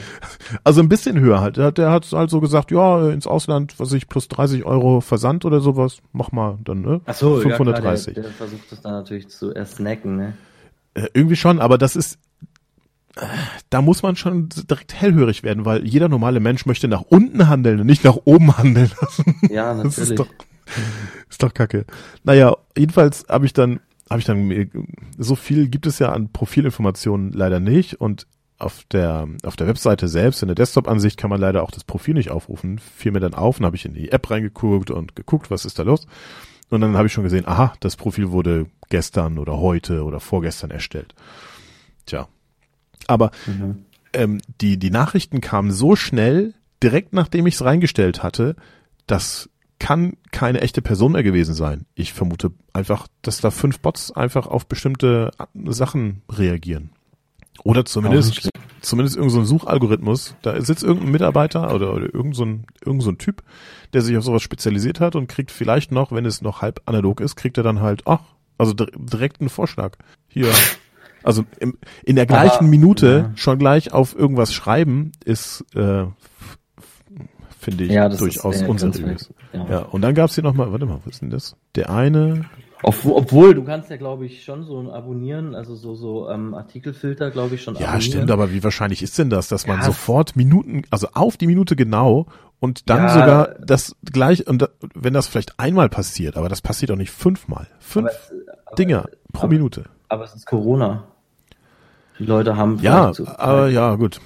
Also ein bisschen höher halt. Der, hat- der hat halt so gesagt, ja, ins Ausland, was ich, plus 30 Euro Versand oder sowas, mach mal dann, ne? Ach so, 530. Ja, klar, der, der versucht das dann natürlich zu ersnacken, ne? Äh, irgendwie schon, aber das ist, da muss man schon direkt hellhörig werden, weil jeder normale Mensch möchte nach unten handeln und nicht nach oben handeln. Ja, Das natürlich. ist doch, ist doch kacke. Naja, jedenfalls habe ich dann, habe ich dann, so viel gibt es ja an Profilinformationen leider nicht und auf der, auf der Webseite selbst, in der Desktop-Ansicht kann man leider auch das Profil nicht aufrufen. Fiel mir dann auf und habe ich in die App reingeguckt und geguckt, was ist da los. Und dann habe ich schon gesehen, aha, das Profil wurde gestern oder heute oder vorgestern erstellt. Tja. Aber Mhm. ähm, die, die Nachrichten kamen so schnell, direkt nachdem ich es reingestellt hatte, das kann keine echte Person mehr gewesen sein. Ich vermute einfach, dass da fünf Bots einfach auf bestimmte Sachen reagieren. Oder zumindest, zumindest irgendein so Suchalgorithmus. Da sitzt irgendein Mitarbeiter oder, oder irgend, so ein, irgend so Typ, der sich auf sowas spezialisiert hat und kriegt vielleicht noch, wenn es noch halb analog ist, kriegt er dann halt, ach, also dir- direkt einen Vorschlag. Hier. Also im, in der gleichen Aber- Minute ja. schon gleich auf irgendwas schreiben ist, äh, finde ich, Ja, durchaus ist äh, unseriös. Ja. Ja, und dann gab's hier nochmal, warte mal, was ist denn das? Der eine, Obwohl, obwohl, du kannst ja, glaube ich, schon so ein Abonnieren, also so, so ähm, Artikelfilter, glaube ich, schon ja abonnieren. stimmt, aber wie wahrscheinlich ist denn das, dass man sofort Minuten, also auf die Minute genau und dann Ja. sogar das gleich, und da, wenn das vielleicht einmal passiert, aber das passiert auch nicht fünfmal. Fünf Aber es- aber- Dinger pro aber- Minute. Aber es ist Corona. Die Leute haben Ja, zu- aber ja, gut.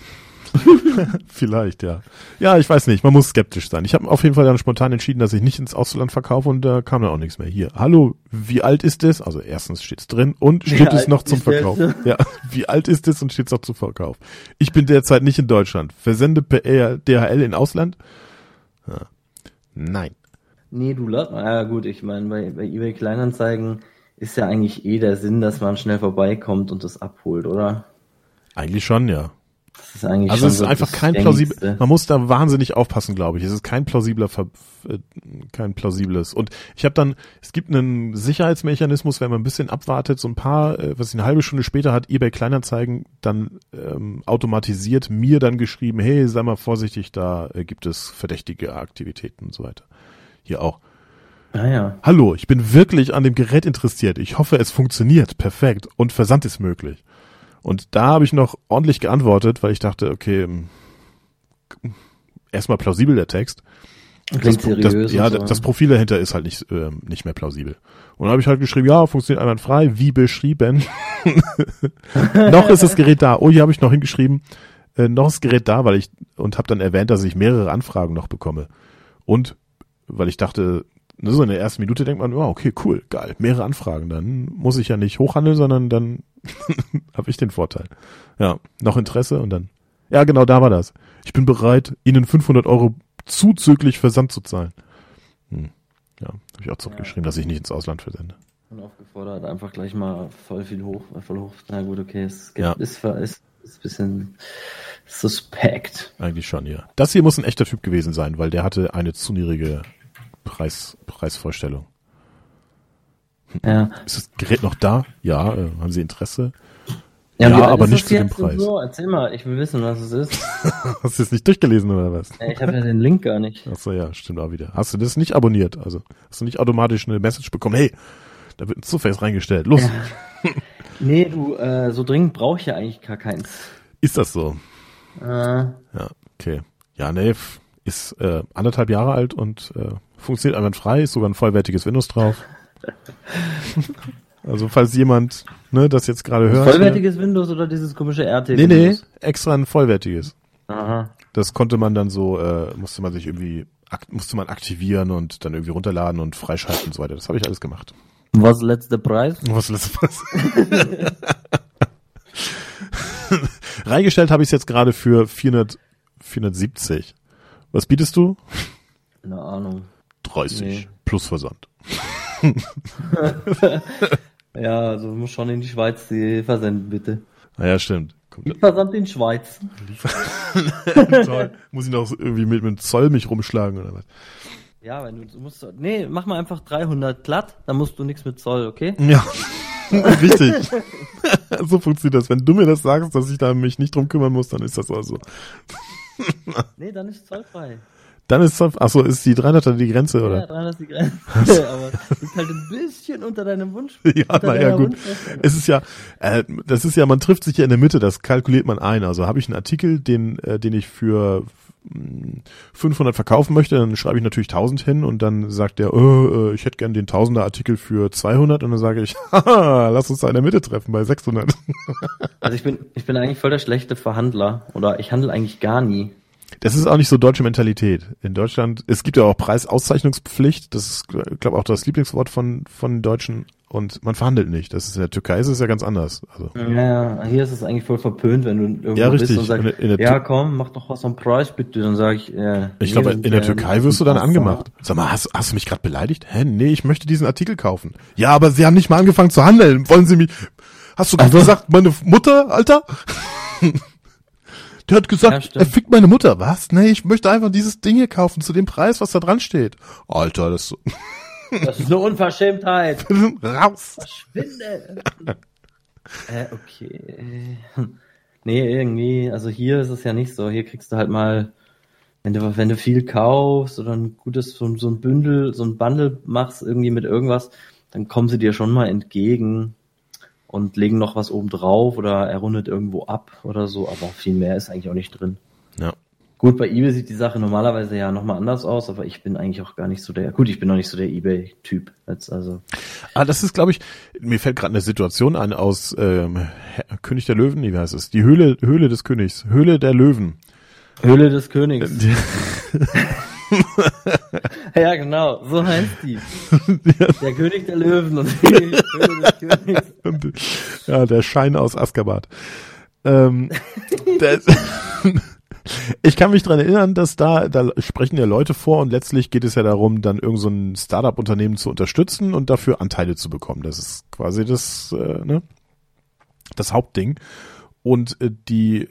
Vielleicht, ja. Ja, ich weiß nicht, man muss skeptisch sein. Ich habe auf jeden Fall dann spontan entschieden, dass ich nicht ins Ausland verkaufe und da kam dann auch nichts mehr. Hier, hallo, wie alt ist es? Also erstens steht's drin und Wie steht es noch zum es? Verkauf. Ja, wie alt ist es und steht's noch zum Verkauf. Ich bin derzeit nicht in Deutschland. Versende per ER DHL in Ausland? Ja. Nein. Nee, du mal. Ja gut, ich meine, bei, bei eBay Kleinanzeigen ist ja eigentlich eh der Sinn, dass man schnell vorbeikommt und das abholt, oder? Eigentlich schon, ja. Das ist eigentlich Also es ist so einfach kein plausibel, man muss da wahnsinnig aufpassen, glaube ich. Es ist kein plausibler, Ver, äh, kein plausibles. Und ich habe dann, es gibt einen Sicherheitsmechanismus, wenn man ein bisschen abwartet, so ein paar, äh, was ich eine halbe Stunde später hat eBay Kleinanzeigen dann ähm, automatisiert mir dann geschrieben, hey, sei mal vorsichtig, da äh, gibt es verdächtige Aktivitäten und so weiter. Hier auch. Ah ja. Hallo, ich bin wirklich an dem Gerät interessiert. Ich hoffe, es funktioniert perfekt und Versand ist möglich. Und da habe ich noch ordentlich geantwortet, weil ich dachte, okay, ähm, erstmal plausibel der Text. Klingt das, das, ja, so. das Profil dahinter ist halt nicht, ähm, nicht mehr plausibel. Und dann habe ich halt geschrieben, ja, funktioniert einwandfrei, wie beschrieben. noch ist das Gerät da. Oh, hier habe ich noch hingeschrieben, äh, noch ist das Gerät da, weil ich und habe dann erwähnt, dass ich mehrere Anfragen noch bekomme. Und weil ich dachte, ne, so in der ersten Minute denkt man, oh, okay, cool, geil, mehrere Anfragen, dann muss ich ja nicht hochhandeln, sondern dann habe ich den Vorteil. Ja, noch Interesse und dann, ja, genau, da war das. Ich bin bereit, Ihnen 500 Euro zuzüglich Versand zu zahlen. Hm. Ja, habe ich auch zurückgeschrieben, dass ich nicht ins Ausland versende. Und aufgefordert, einfach gleich mal voll viel hoch, äh, voll hoch. Na gut, okay, es gibt, Ja. ist, ist, ist ein bisschen suspekt. Eigentlich schon, ja. Das hier muss ein echter Typ gewesen sein, weil der hatte eine zu niedrige Preis, Preisvorstellung. Ja. Ist das Gerät noch da? Ja, äh, haben Sie Interesse? Ja, Ja, aber nicht zu dem Preis. So? Erzähl mal, ich will wissen, was es ist. Hast du es nicht durchgelesen oder was? Ja, ich habe ja den Link gar nicht. Achso, ja, stimmt auch wieder. Hast du das nicht abonniert? Also, hast du nicht automatisch eine Message bekommen? Hey, da wird ein Surface reingestellt. Los. Nee, du, äh, so dringend brauche ich ja eigentlich gar keins. Ist das so? Äh, Ja, okay. Ja, nee, ist äh, anderthalb Jahre alt und äh, funktioniert einwandfrei, ist sogar ein vollwertiges Windows drauf. also falls jemand ne, das jetzt gerade hört. vollwertiges Windows oder dieses komische RT? Nee, nee, Windows? extra ein vollwertiges. Aha. Das konnte man dann so, äh, musste man sich irgendwie, ak musste man aktivieren und dann irgendwie runterladen und freischalten und so weiter. Das habe ich alles gemacht. Was letzter Preis? Was lässt was? Reingestellt habe ich es jetzt gerade für 400, 470. Was bietest du? Keine Ahnung. 30 Nee. plus Versand. Ja, also muss schon in die Schweiz die versenden, bitte. Naja, stimmt. Kommt Ich versand in Schweiz. Toll. Muss ich noch irgendwie mit, mit dem Zoll mich rumschlagen oder was? Ja, wenn du, musst, nee, mach mal einfach 300 glatt, dann musst du nichts mit Zoll, okay? Ja, richtig. so funktioniert das. Wenn du mir das sagst, dass ich da mich nicht drum kümmern muss, dann ist das auch so. Nee, dann ist zollfrei. Dann ist achso, ist die 300er die Grenze, Ja, oder? 300 ist die Grenze. Aber liegt halt ein bisschen unter deinem Wunsch. Ja, unter na ja, deiner gut. Es ist ja, äh, das ist ja, man trifft sich ja in der Mitte, das kalkuliert man ein. Also habe ich einen Artikel, den, äh, den ich für mh, 500 verkaufen möchte, dann schreibe ich natürlich 1000 hin und dann sagt der, äh, äh, ich hätte gern den 1000er Artikel für 200 und dann sage ich, haha, lass uns da in der Mitte treffen bei 600. Also ich bin, ich bin eigentlich voll der schlechte Verhandler. Oder ich handle eigentlich gar nie. Das ist auch nicht so deutsche Mentalität. In Deutschland, es gibt ja auch Preisauszeichnungspflicht, das ist, glaube auch das Lieblingswort von, von Deutschen und man verhandelt nicht. Das ist in der Türkei ist es ja ganz anders. Also, Ja, hier ist es eigentlich voll verpönt, wenn du irgendwo Ja, bist richtig. und sagst, In der- in der ja komm, mach doch was am Preis bitte. Dann sage ich, äh, Ich glaube, in der Türkei wirst du dann angemacht. Sag mal, hast, hast du mich gerade beleidigt? Hä? Nee, ich möchte diesen Artikel kaufen. Ja, aber Sie haben nicht mal angefangen zu handeln. Wollen Sie mich... Hast du gerade Also- gesagt, meine Mutter, Alter? Der hat Ja, gesagt, stimmt. er fickt meine Mutter. Was? Nee, ich möchte einfach dieses Ding hier kaufen zu dem Preis, was da dran steht. Alter, das ist so... Das ist eine Unverschämtheit. Raus. Verschwinde. äh, okay. Nee, irgendwie, also hier ist es ja nicht so. Hier kriegst du halt mal, wenn du, wenn du viel kaufst oder ein gutes, so, so ein Bündel, so ein Bundle machst irgendwie mit irgendwas, dann kommen sie dir schon mal entgegen und legen noch was oben drauf oder er rundet irgendwo ab oder so, aber viel mehr ist eigentlich auch nicht drin. Ja. Gut, bei eBay sieht die Sache normalerweise ja nochmal anders aus, aber ich bin eigentlich auch gar nicht so der, gut, ich bin noch nicht so der eBay-Typ. Also, Ah, das ist, glaube ich, mir fällt gerade eine Situation ein aus ähm, König der Löwen, wie heißt es? Die Höhle, Höhle des Königs, Höhle der Löwen. Höhle des Königs. Ja, genau, so heißt die. Der König der Löwen und die Höhle des Königs. Ja, der Schein aus Askabat. Ähm, der, ich kann mich dran erinnern, dass da, da sprechen ja Leute vor und letztlich geht es ja darum, dann irgend so ein Startup-Unternehmen zu unterstützen und dafür Anteile zu bekommen. Das ist quasi das, äh, ne, das Hauptding. Und äh, die,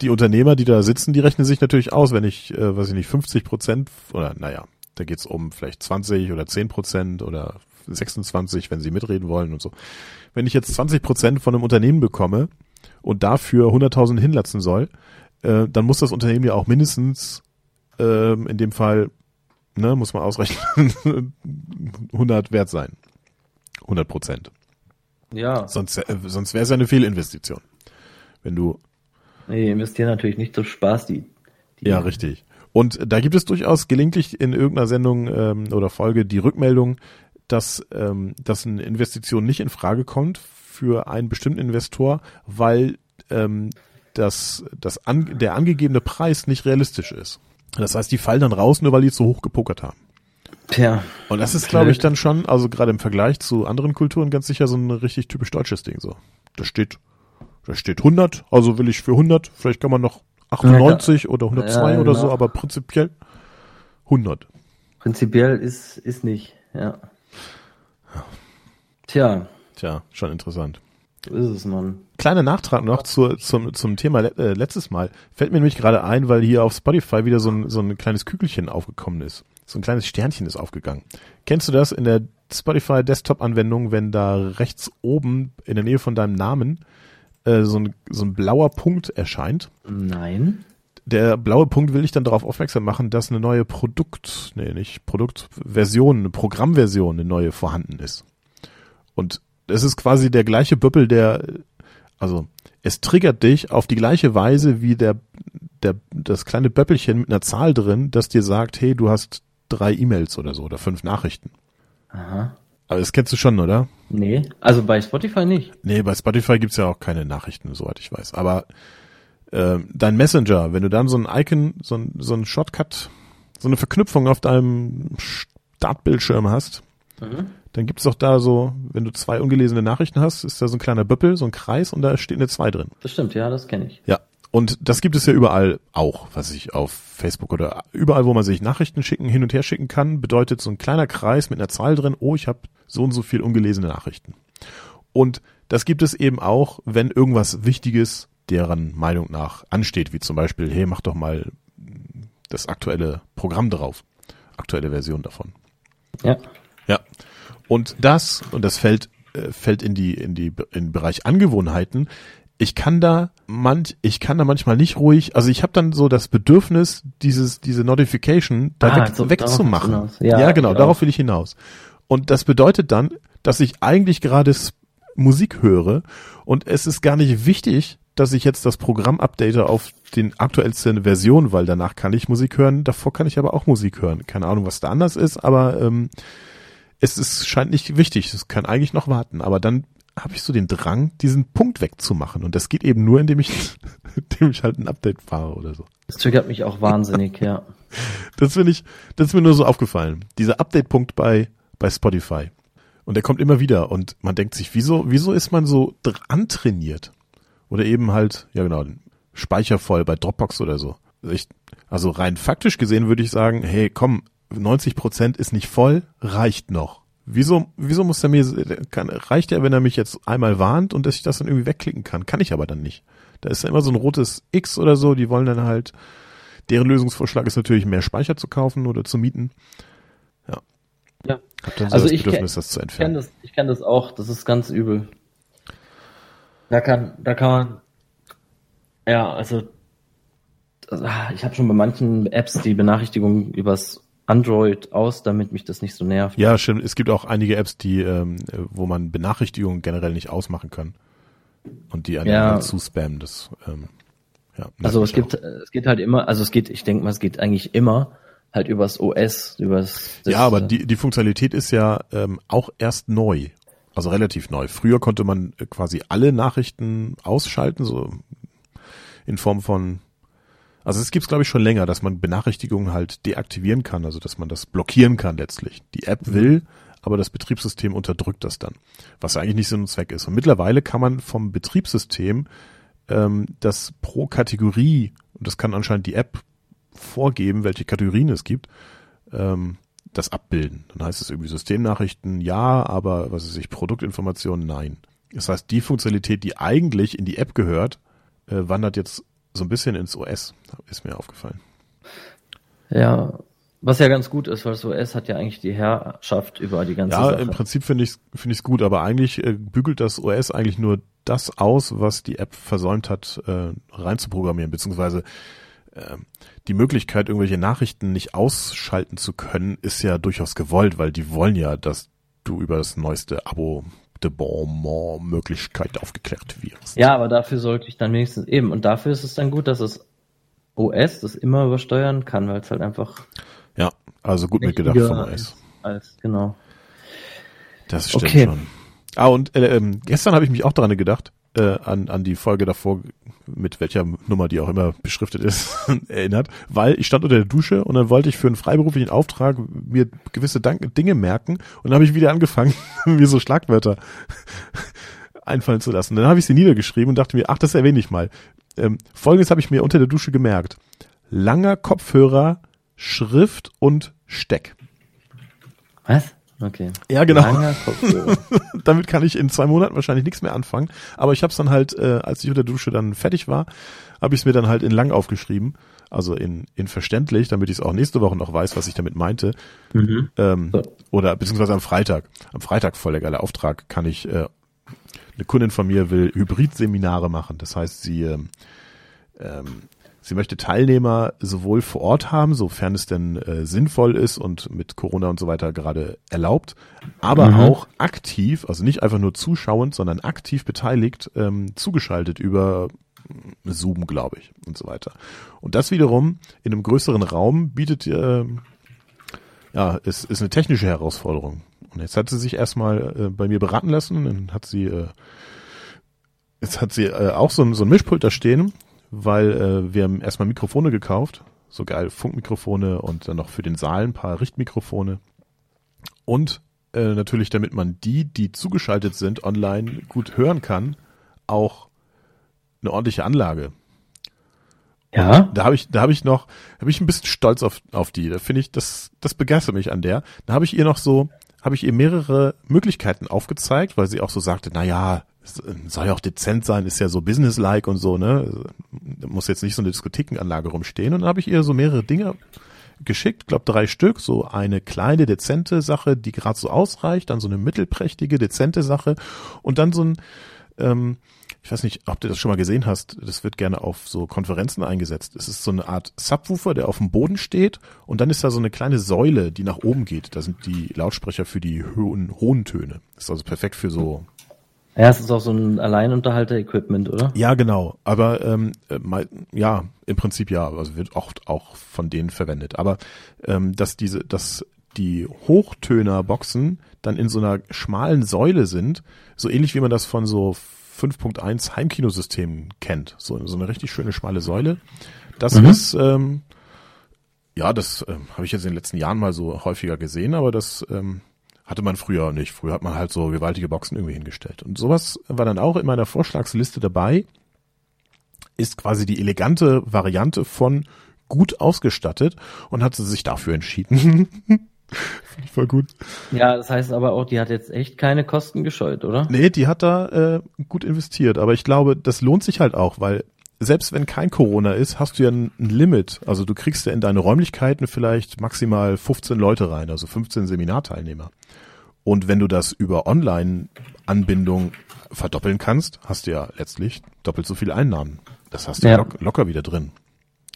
die Unternehmer, die da sitzen, die rechnen sich natürlich aus, wenn ich, äh, weiß ich nicht, 50 Prozent oder naja, da geht's um vielleicht 20 oder 10 Prozent oder 26, wenn sie mitreden wollen und so. Wenn ich jetzt 20 Prozent von einem Unternehmen bekomme und dafür 100.000 hinlatzen soll, äh, dann muss das Unternehmen ja auch mindestens ähm, in dem Fall ne, muss man ausrechnen, 100 wert sein. 100 Prozent. Ja. Sonst, äh, sonst wäre es ja eine Fehlinvestition. Wenn du. Nee, investieren natürlich nicht so Spaß, die. die Ja, richtig. Und da gibt es durchaus gelegentlich in irgendeiner Sendung ähm, oder Folge die Rückmeldung, dass, ähm, dass eine Investition nicht in Frage kommt für einen bestimmten Investor, weil ähm, das, das an, der angegebene Preis nicht realistisch ist. Das heißt, die fallen dann raus, nur weil die zu hoch gepokert haben. Tja. Und das ist, glaube ich, dann schon, also gerade im Vergleich zu anderen Kulturen ganz sicher so ein richtig typisch deutsches Ding so. Da steht, da steht 100, also will ich für 100, vielleicht kann man noch 98 oder 102 Ja, oder so, genau. aber prinzipiell 100. Prinzipiell ist, ist nicht, ja. Tja, Tja, schon interessant. so ist es, Mann. Kleiner Nachtrag noch zur, zum, zum Thema äh, letztes Mal. Fällt mir nämlich gerade ein, weil hier auf Spotify wieder so ein, so ein kleines Kügelchen aufgekommen ist. So ein kleines Sternchen ist aufgegangen. Kennst du das in der Spotify Desktop-Anwendung, wenn da rechts oben in der Nähe von deinem Namen äh, so, ein, so ein blauer Punkt erscheint? Nein. Der blaue Punkt will ich dann darauf aufmerksam machen, dass eine neue Produkt, nee, nicht Produktversion, eine Programmversion, eine neue vorhanden ist. Und es ist quasi der gleiche Böppel, der, also es triggert dich auf die gleiche Weise wie der, der, das kleine Böppelchen mit einer Zahl drin, das dir sagt, hey, du hast drei E-Mails oder so oder fünf Nachrichten. Aha. Aber das kennst du schon, oder? Nee, also bei Spotify nicht. Nee, bei Spotify gibt's ja auch keine Nachrichten, soweit ich weiß. Aber ähm, dein Messenger, wenn du dann so ein Icon, so ein, so ein Shortcut, so eine Verknüpfung auf deinem Startbildschirm hast, Mhm. dann gibt's doch da so, wenn du zwei ungelesene Nachrichten hast, ist da so ein kleiner Böppel, so ein Kreis und da steht eine 2 drin. Das stimmt, ja, das kenne ich. Ja. Und das gibt es ja überall auch, was ich auf Facebook oder überall, wo man sich Nachrichten schicken, hin und her schicken kann, bedeutet so ein kleiner Kreis mit einer Zahl drin, oh, ich habe so und so viel ungelesene Nachrichten. Und das gibt es eben auch, wenn irgendwas Wichtiges deren Meinung nach ansteht, wie zum Beispiel, hey, mach doch mal das aktuelle Programm drauf, aktuelle Version davon. Ja. Ja. Und das, und das fällt, äh, fällt in die, in die, in den Bereich Angewohnheiten. Ich kann da manch, ich kann da manchmal nicht ruhig, also ich habe dann so das Bedürfnis, dieses, diese Notification da Ah, weg, so, wegzumachen. Ja, Ja, genau, ich darauf will ich hinaus. Und das bedeutet dann, dass ich eigentlich gerade Musik höre und es ist gar nicht wichtig, dass ich jetzt das Programm update auf den aktuellsten Version, weil danach kann ich Musik hören, davor kann ich aber auch Musik hören. Keine Ahnung, was da anders ist, aber ähm, es ist, scheint nicht wichtig. Es kann eigentlich noch warten. Aber dann habe ich so den Drang, diesen Punkt wegzumachen. Und das geht eben nur, indem ich, indem ich halt ein Update fahre oder so. Das triggert mich auch wahnsinnig, ja. Das finde ich, das ist mir nur so aufgefallen. Dieser Update-Punkt bei, bei Spotify. Und der kommt immer wieder. Und man denkt sich, wieso, wieso ist man so dran trainiert? Oder eben halt, ja genau, Speicher voll bei Dropbox oder so. Also Ich, also rein faktisch gesehen würde ich sagen, hey, komm, 90 Prozent ist nicht voll, reicht noch. Wieso, wieso muss er mir, kann, reicht ja, wenn er mich jetzt einmal warnt und dass ich das dann irgendwie wegklicken kann. Kann ich aber dann nicht. Da ist ja immer so ein rotes X oder so, die wollen dann halt, deren Lösungsvorschlag ist natürlich mehr Speicher zu kaufen oder zu mieten. Ja. Ja. Hab dann so Also das ich Bedürfnis, das zu Ich kenne entfernen. das, ich kenn das auch, das ist ganz übel. Da kann, da kann man, ja, also, also ich habe schon bei manchen Apps die Benachrichtigung übers Android aus, damit mich das nicht so nervt. Ja, stimmt. Es gibt auch einige Apps, die, ähm, wo man Benachrichtigungen generell nicht ausmachen kann. Und die einen Ja. zuspammen. Das, ähm, ja, Also es gibt, auch. es geht halt immer, also es geht, ich denke mal, es geht eigentlich immer halt übers OS, übers. das- ja, aber die, die Funktionalität ist ja ähm, auch erst neu. Also relativ neu. Früher konnte man äh, quasi alle Nachrichten ausschalten, so in Form von also es gibt's glaube ich schon länger, dass man Benachrichtigungen halt deaktivieren kann, also dass man das blockieren kann letztlich. Die App will, aber das Betriebssystem unterdrückt das dann, was eigentlich nicht Sinn und Zweck ist. Und mittlerweile kann man vom Betriebssystem ähm, das pro Kategorie, und das kann anscheinend die App vorgeben, welche Kategorien es gibt, ähm, das abbilden. Dann heißt es irgendwie Systemnachrichten, ja, aber was ist ich, Produktinformationen, nein. Das heißt, die Funktionalität, die eigentlich in die App gehört, äh, wandert jetzt so ein bisschen ins OS, ist mir aufgefallen. Ja, was ja ganz gut ist, weil das OS hat ja eigentlich die Herrschaft über die ganze Ja, Sache. im Prinzip finde ich es finde ich's gut, aber eigentlich äh, bügelt das OS eigentlich nur das aus, was die App versäumt hat, äh, reinzuprogrammieren, beziehungsweise äh, die Möglichkeit, irgendwelche Nachrichten nicht ausschalten zu können, ist ja durchaus gewollt, weil die wollen ja, dass du über das neueste Abo de Bonbon Möglichkeit aufgeklärt wirst. Ja, aber dafür sollte ich dann wenigstens eben. Und dafür ist es dann gut, dass es OS das immer übersteuern kann, weil es halt einfach. Ja, also gut mitgedacht von OS. Als, genau. Das stimmt okay. schon. Ah, und äh, ähm, gestern habe ich mich auch daran gedacht, äh, an, an die Folge davor, mit welcher Nummer die auch immer beschriftet ist, erinnert, weil ich stand unter der Dusche und dann wollte ich für einen freiberuflichen Auftrag mir gewisse Dank Dinge merken und dann habe ich wieder angefangen, mir so Schlagwörter einfallen zu lassen. Dann habe ich sie niedergeschrieben und dachte mir, ach, das erwähne ich mal. Ähm, Folgendes habe ich mir unter der Dusche gemerkt. Langer Kopfhörer, Schrift und Steck. Was? Okay. Ja, genau. Damit kann ich in zwei Monaten wahrscheinlich nichts mehr anfangen. Aber ich habe es dann halt, äh, als ich unter der Dusche dann fertig war, habe ich es mir dann halt in lang aufgeschrieben. Also in, in verständlich, damit ich es auch nächste Woche noch weiß, was ich damit meinte. Mhm. Ähm, so. Oder beziehungsweise am Freitag. Am Freitag voll der geile Auftrag kann ich, äh, eine Kundin von mir will Hybrid-Seminare machen. Das heißt, sie ähm, ähm, Sie möchte Teilnehmer sowohl vor Ort haben, sofern es denn äh, sinnvoll ist und mit Corona und so weiter gerade erlaubt, aber mhm. auch aktiv, also nicht einfach nur zuschauend, sondern aktiv beteiligt, ähm, zugeschaltet über mm, Zoom, glaube ich, und so weiter. Und das wiederum in einem größeren Raum bietet, äh, ja, ist, ist eine technische Herausforderung. Und jetzt hat sie sich erstmal äh, bei mir beraten lassen, dann hat sie, äh, jetzt hat sie äh, auch so, so ein Mischpult da stehen weil äh, wir haben erstmal Mikrofone gekauft, so geil Funkmikrofone und dann noch für den Saal ein paar Richtmikrofone. Und äh, natürlich, damit man die, die zugeschaltet sind, online gut hören kann, auch eine ordentliche Anlage. Ja. Da habe ich, da habe ich noch, habe ich ein bisschen stolz auf, auf die. Da finde ich, das, das begeistert mich an der. Da habe ich ihr noch so, habe ich ihr mehrere Möglichkeiten aufgezeigt, weil sie auch so sagte, na ja, soll ja auch dezent sein, ist ja so businesslike und so, ne? Muss jetzt nicht so eine Diskothekenanlage rumstehen. Und dann habe ich ihr so mehrere Dinge geschickt, glaube drei Stück, so eine kleine dezente Sache, die gerade so ausreicht, dann so eine mittelprächtige dezente Sache und dann so ein ähm, ich weiß nicht, ob du das schon mal gesehen hast, das wird gerne auf so Konferenzen eingesetzt. Es ist so eine Art Subwoofer, der auf dem Boden steht und dann ist da so eine kleine Säule, die nach oben geht. Da sind die Lautsprecher für die hohen, hohen Töne. Das ist also perfekt für so ja, es ist auch so ein Alleinunterhalter-Equipment, oder? Ja, genau. Aber ähm, äh, ja, im Prinzip ja. Also wird auch auch von denen verwendet. Aber ähm, dass diese, dass die Hochtöner-Boxen dann in so einer schmalen Säule sind, so ähnlich wie man das von so 5.1 Heimkinosystemen kennt. So, so eine richtig schöne schmale Säule. Das mhm. ist ähm, ja, das ähm, habe ich jetzt in den letzten Jahren mal so häufiger gesehen, aber das ähm, hatte man früher nicht. Früher hat man halt so gewaltige Boxen irgendwie hingestellt. Und sowas war dann auch in meiner Vorschlagsliste dabei. Ist quasi die elegante Variante von gut ausgestattet und hat sie sich dafür entschieden. Voll gut. Ja, das heißt aber auch, die hat jetzt echt keine Kosten gescheut, oder? Nee, die hat da äh, gut investiert. Aber ich glaube, das lohnt sich halt auch, weil selbst wenn kein Corona ist, hast du ja ein, ein Limit. Also du kriegst ja in deine Räumlichkeiten vielleicht maximal 15 Leute rein, also 15 Seminarteilnehmer. Und wenn du das über Online-Anbindung verdoppeln kannst, hast du ja letztlich doppelt so viele Einnahmen. Das hast du ja. lock, locker wieder drin.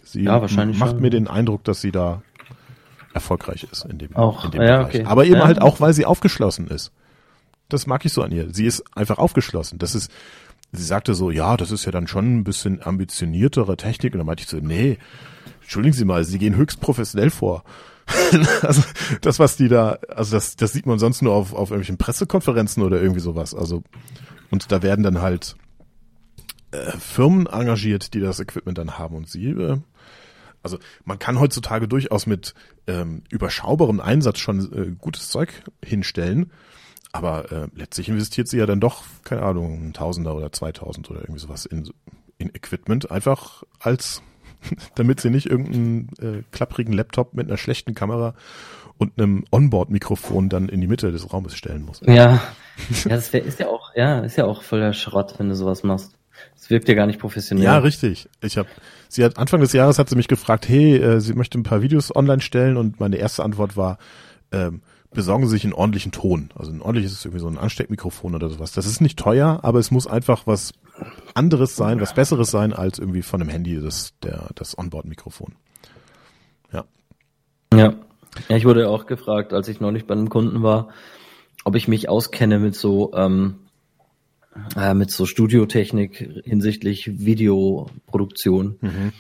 Sie ja, wahrscheinlich macht schon. mir den Eindruck, dass sie da erfolgreich ist in dem, auch, in dem ja, Bereich. Okay. Aber eben ja. halt auch, weil sie aufgeschlossen ist. Das mag ich so an ihr. Sie ist einfach aufgeschlossen. Das ist, sie sagte so, ja, das ist ja dann schon ein bisschen ambitioniertere Technik. Und dann meinte ich so, nee, entschuldigen Sie mal, Sie gehen höchst professionell vor. also das, was die da, also das, das sieht man sonst nur auf, auf irgendwelchen Pressekonferenzen oder irgendwie sowas. Also und da werden dann halt äh, Firmen engagiert, die das Equipment dann haben und sie. Äh, also man kann heutzutage durchaus mit ähm, überschaubarem Einsatz schon äh, gutes Zeug hinstellen. Aber äh, letztlich investiert sie ja dann doch, keine Ahnung, ein Tausender oder zweitausend oder irgendwie sowas in, in Equipment, einfach als damit sie nicht irgendeinen äh, klapprigen Laptop mit einer schlechten Kamera und einem Onboard-Mikrofon dann in die Mitte des Raumes stellen muss. Ja, ja das wär, ist ja auch, ja, ist ja auch voller Schrott, wenn du sowas machst. Das wirkt ja gar nicht professionell. Ja, richtig. Ich habe, sie hat Anfang des Jahres hat sie mich gefragt, hey, äh, sie möchte ein paar Videos online stellen und meine erste Antwort war, ähm, besorgen Sie sich einen ordentlichen Ton. Also ein ordentliches irgendwie so ein Ansteckmikrofon oder sowas. Das ist nicht teuer, aber es muss einfach was anderes sein, was Besseres sein als irgendwie von einem Handy das, der, das Onboard-Mikrofon. Ja. Ja. Ja, ich wurde auch gefragt, als ich neulich bei einem Kunden war, ob ich mich auskenne mit so ähm, äh, mit so Studiotechnik hinsichtlich Videoproduktion. Mhm.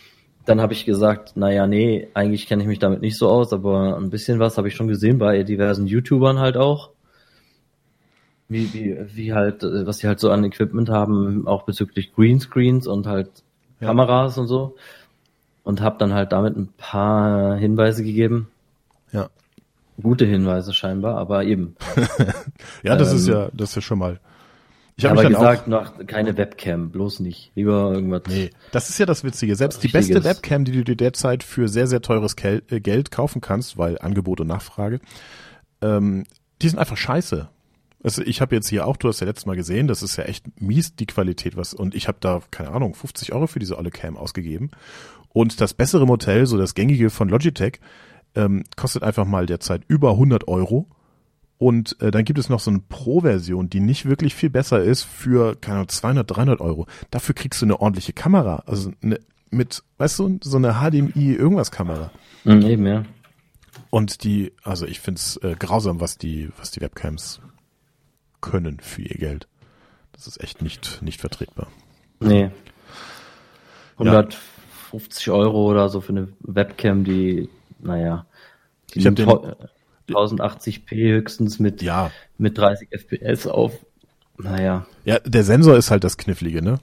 Dann habe ich gesagt, naja, nee, eigentlich kenne ich mich damit nicht so aus, aber ein bisschen was habe ich schon gesehen bei diversen YouTubern halt auch. Wie, wie, wie halt, äh, was sie halt so an Equipment haben, auch bezüglich Greenscreens und halt ja. Kameras und so. Und habe dann halt damit ein paar Hinweise gegeben. Ja. Gute Hinweise scheinbar, aber eben. ja, das ähm, ist ja, das ist ja schon mal. Ich habe aber gesagt, noch keine Webcam, bloß nicht. Lieber irgendwas. Nee, das ist ja das Witzige. Selbst die beste Webcam, die du dir derzeit für sehr, sehr teures äh, Geld kaufen kannst, weil Angebot und Nachfrage, ähm, die sind einfach scheiße. Also ich habe jetzt hier auch, du hast ja letztes Mal gesehen, das ist ja echt mies, die Qualität, was, und ich habe da, keine Ahnung, 50 Euro für diese olle Cam ausgegeben. Und das bessere Modell, so das gängige von Logitech, ähm, kostet einfach mal derzeit über 100 Euro und äh, dann gibt es noch so eine Pro-Version, die nicht wirklich viel besser ist für, keine Ahnung, 200, 300 Euro. Dafür kriegst du eine ordentliche Kamera. Also eine, mit, weißt du, so eine HDMI-Irgendwas-Kamera. Mhm, eben, ja. Und die, also ich find's äh, grausam, was die, was die Webcams können für ihr Geld. Das ist echt nicht, nicht vertretbar. Nee. 150 ja. Euro oder so für eine Webcam, die, naja, die ich habe den, 1080p höchstens mit, ja. mit 30 FPS auf. Naja. Ja, der Sensor ist halt das Knifflige, ne?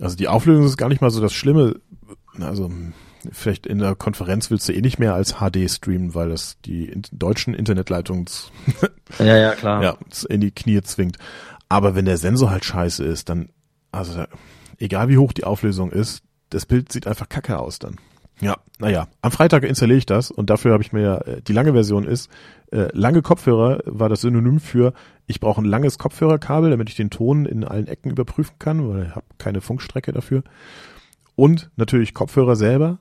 Also die Auflösung ist gar nicht mal so das Schlimme. Also vielleicht in der Konferenz willst du eh nicht mehr als HD streamen, weil das die in deutschen Internetleitungen ja, ja, klar. Ja, in die Knie zwingt. Aber wenn der Sensor halt scheiße ist, dann, also egal wie hoch die Auflösung ist, das Bild sieht einfach kacke aus dann. Ja, naja, am Freitag installiere ich das und dafür habe ich mir, äh, die lange Version ist, äh, lange Kopfhörer war das Synonym für, ich brauche ein langes Kopfhörerkabel, damit ich den Ton in allen Ecken überprüfen kann, weil ich habe keine Funkstrecke dafür. Und natürlich Kopfhörer selber.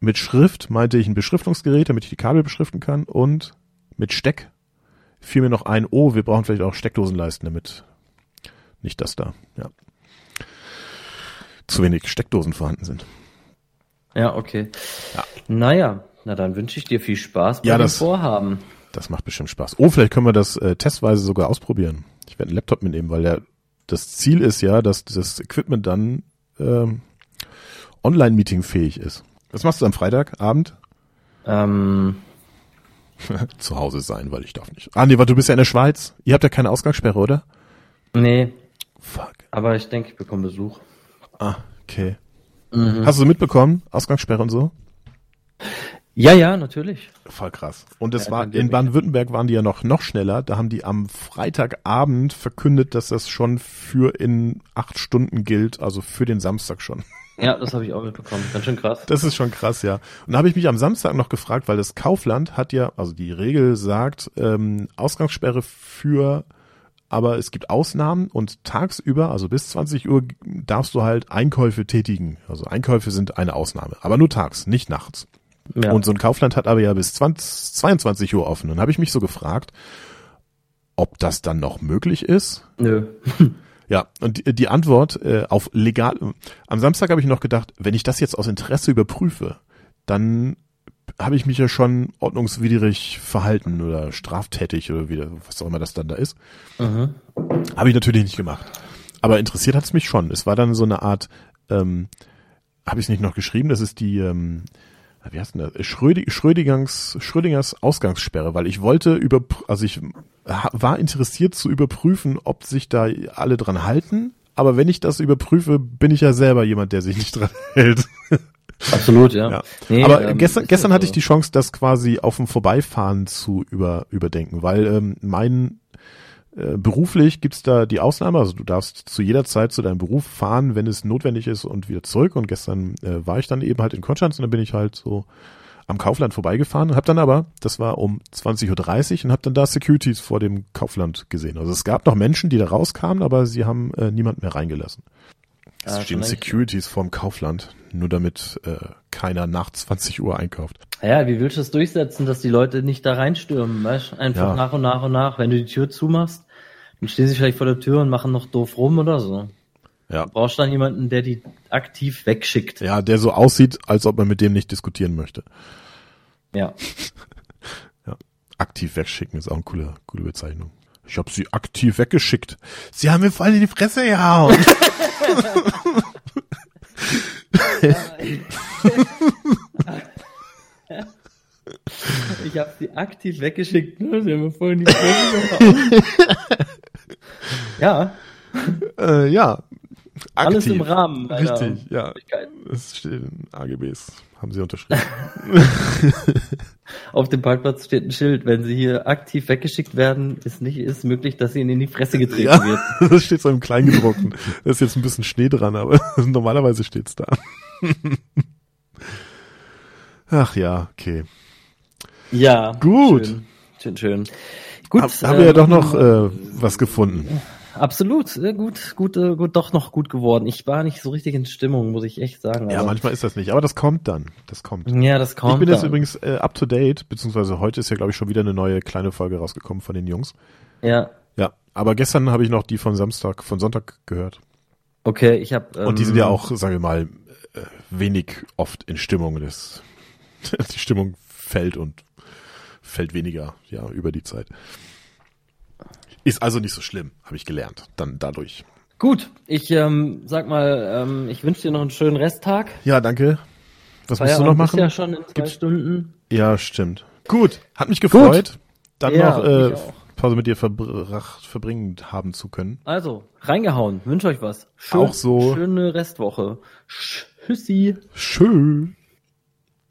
Mit Schrift meinte ich ein Beschriftungsgerät, damit ich die Kabel beschriften kann und mit Steck fiel mir noch ein, oh, wir brauchen vielleicht auch Steckdosenleisten, damit nicht das da, ja. Zu wenig Steckdosen vorhanden sind. Ja, okay. Ja. Naja, na dann wünsche ich dir viel Spaß bei ja, dem das, Vorhaben. Das macht bestimmt Spaß. Oh, vielleicht können wir das äh, testweise sogar ausprobieren. Ich werde einen Laptop mitnehmen, weil der, das Ziel ist ja, dass das Equipment dann ähm, Online-Meeting fähig ist. Was machst du am Freitagabend? Ähm. Zu Hause sein, weil ich darf nicht. Ah, nee, weil du bist ja in der Schweiz. Ihr habt ja keine Ausgangssperre, oder? Nee. Fuck. Aber ich denke, ich bekomme Besuch. Ah, okay. Mhm. Hast du mitbekommen? Ausgangssperre und so? Ja, ja, natürlich. Voll krass. Und es ja, war, in Baden-Württemberg waren die ja noch, noch schneller. Da haben die am Freitagabend verkündet, dass das schon für in acht Stunden gilt, also für den Samstag schon. Ja, das habe ich auch mitbekommen. Ganz schön krass. Das ist schon krass, ja. Und da habe ich mich am Samstag noch gefragt, weil das Kaufland hat ja, also die Regel sagt, ähm, Ausgangssperre für aber es gibt Ausnahmen und tagsüber, also bis 20 Uhr, darfst du halt Einkäufe tätigen. Also Einkäufe sind eine Ausnahme, aber nur tags, nicht nachts. Ja. Und so ein Kaufland hat aber ja bis 20, 22 Uhr offen. Und habe ich mich so gefragt, ob das dann noch möglich ist. Nö. Ja, und die, die Antwort äh, auf legal. Am Samstag habe ich noch gedacht, wenn ich das jetzt aus Interesse überprüfe, dann habe ich mich ja schon ordnungswidrig verhalten oder straftätig oder wie, was auch immer das dann da ist. Mhm. Habe ich natürlich nicht gemacht. Aber interessiert hat es mich schon. Es war dann so eine Art, ähm, habe ich es nicht noch geschrieben, das ist die, ähm, wie heißt denn das? Schrödi Schrödingers, Schrödingers Ausgangssperre, weil ich wollte über, also ich war interessiert zu überprüfen, ob sich da alle dran halten. Aber wenn ich das überprüfe, bin ich ja selber jemand, der sich nicht dran hält. Absolut, ja. ja. Nee, Aber ähm, gestern, gestern hatte ich die Chance, das quasi auf dem Vorbeifahren zu über, überdenken, weil ähm, mein äh, beruflich gibt's da die Ausnahme, also du darfst zu jeder Zeit zu deinem Beruf fahren, wenn es notwendig ist und wieder zurück. Und gestern äh, war ich dann eben halt in Konstanz und dann bin ich halt so am Kaufland vorbeigefahren und habe dann aber, das war um 20.30 Uhr und habe dann da Securities vor dem Kaufland gesehen. Also es gab noch Menschen, die da rauskamen, aber sie haben äh, niemand mehr reingelassen. Es ja, stehen Securities vorm Kaufland, nur damit äh, keiner nach 20 Uhr einkauft. Ja, wie willst du das durchsetzen, dass die Leute nicht da reinstürmen, weißt? Einfach ja. nach und nach und nach. Wenn du die Tür zumachst, dann stehen sie vielleicht vor der Tür und machen noch doof rum oder so. Ja. Du brauchst dann jemanden, der die aktiv wegschickt. Ja, der so aussieht, als ob man mit dem nicht diskutieren möchte. Ja. Ja. Aktiv wegschicken ist auch eine coole, coole Bezeichnung. Ich habe sie aktiv weggeschickt. Sie haben mir voll in die Fresse gehauen. Ich habe sie aktiv weggeschickt. Ne? Sie haben mir vorhin die gehauen. Ja, äh, ja. Aktiv. alles im Rahmen. Richtig, ja. Es steht in AGBs. Haben sie unterschrieben. Auf dem Parkplatz steht ein Schild, wenn sie hier aktiv weggeschickt werden, ist nicht ist möglich, dass ihnen in die Fresse getreten ja, wird. das steht so im Kleingedruckten. Da ist jetzt ein bisschen Schnee dran, aber normalerweise steht's da. Ach ja, okay. Ja. Gut. Schön, schön. schön. Gut. Hab, haben wir ja doch noch äh, was gefunden. Absolut, sehr gut, gut, äh, gut, doch noch gut geworden. Ich war nicht so richtig in Stimmung, muss ich echt sagen. Ja, aber- manchmal ist das nicht, aber das kommt dann. Das kommt. ja, das kommt. ich bin jetzt dann. übrigens äh, up to date, beziehungsweise heute ist ja, glaube ich, schon wieder eine neue kleine Folge rausgekommen von den Jungs. Ja, Ja, aber gestern habe ich noch die von Samstag, von Sonntag gehört. okay, ich habe. Ähm, Und die sind ja auch, sagen wir mal, äh, wenig oft in Stimmung. Das, die Stimmung fällt und fällt weniger, ja, über die Zeit. Ist also nicht so schlimm, habe ich gelernt, dann dadurch. Gut, ich ähm, sag mal, ähm, ich wünsche dir noch einen schönen Resttag. Ja, danke. Was musst du noch ist machen? ja schon in zwei Gibt's- Stunden. Ja, stimmt. Gut, hat mich gefreut, dann Ja, noch äh. Pause mit dir verbracht, verbringen haben zu können. Also, reingehauen. Wünsche euch was. Schön, Auch so. Schöne Restwoche. Tschüssi. Schön.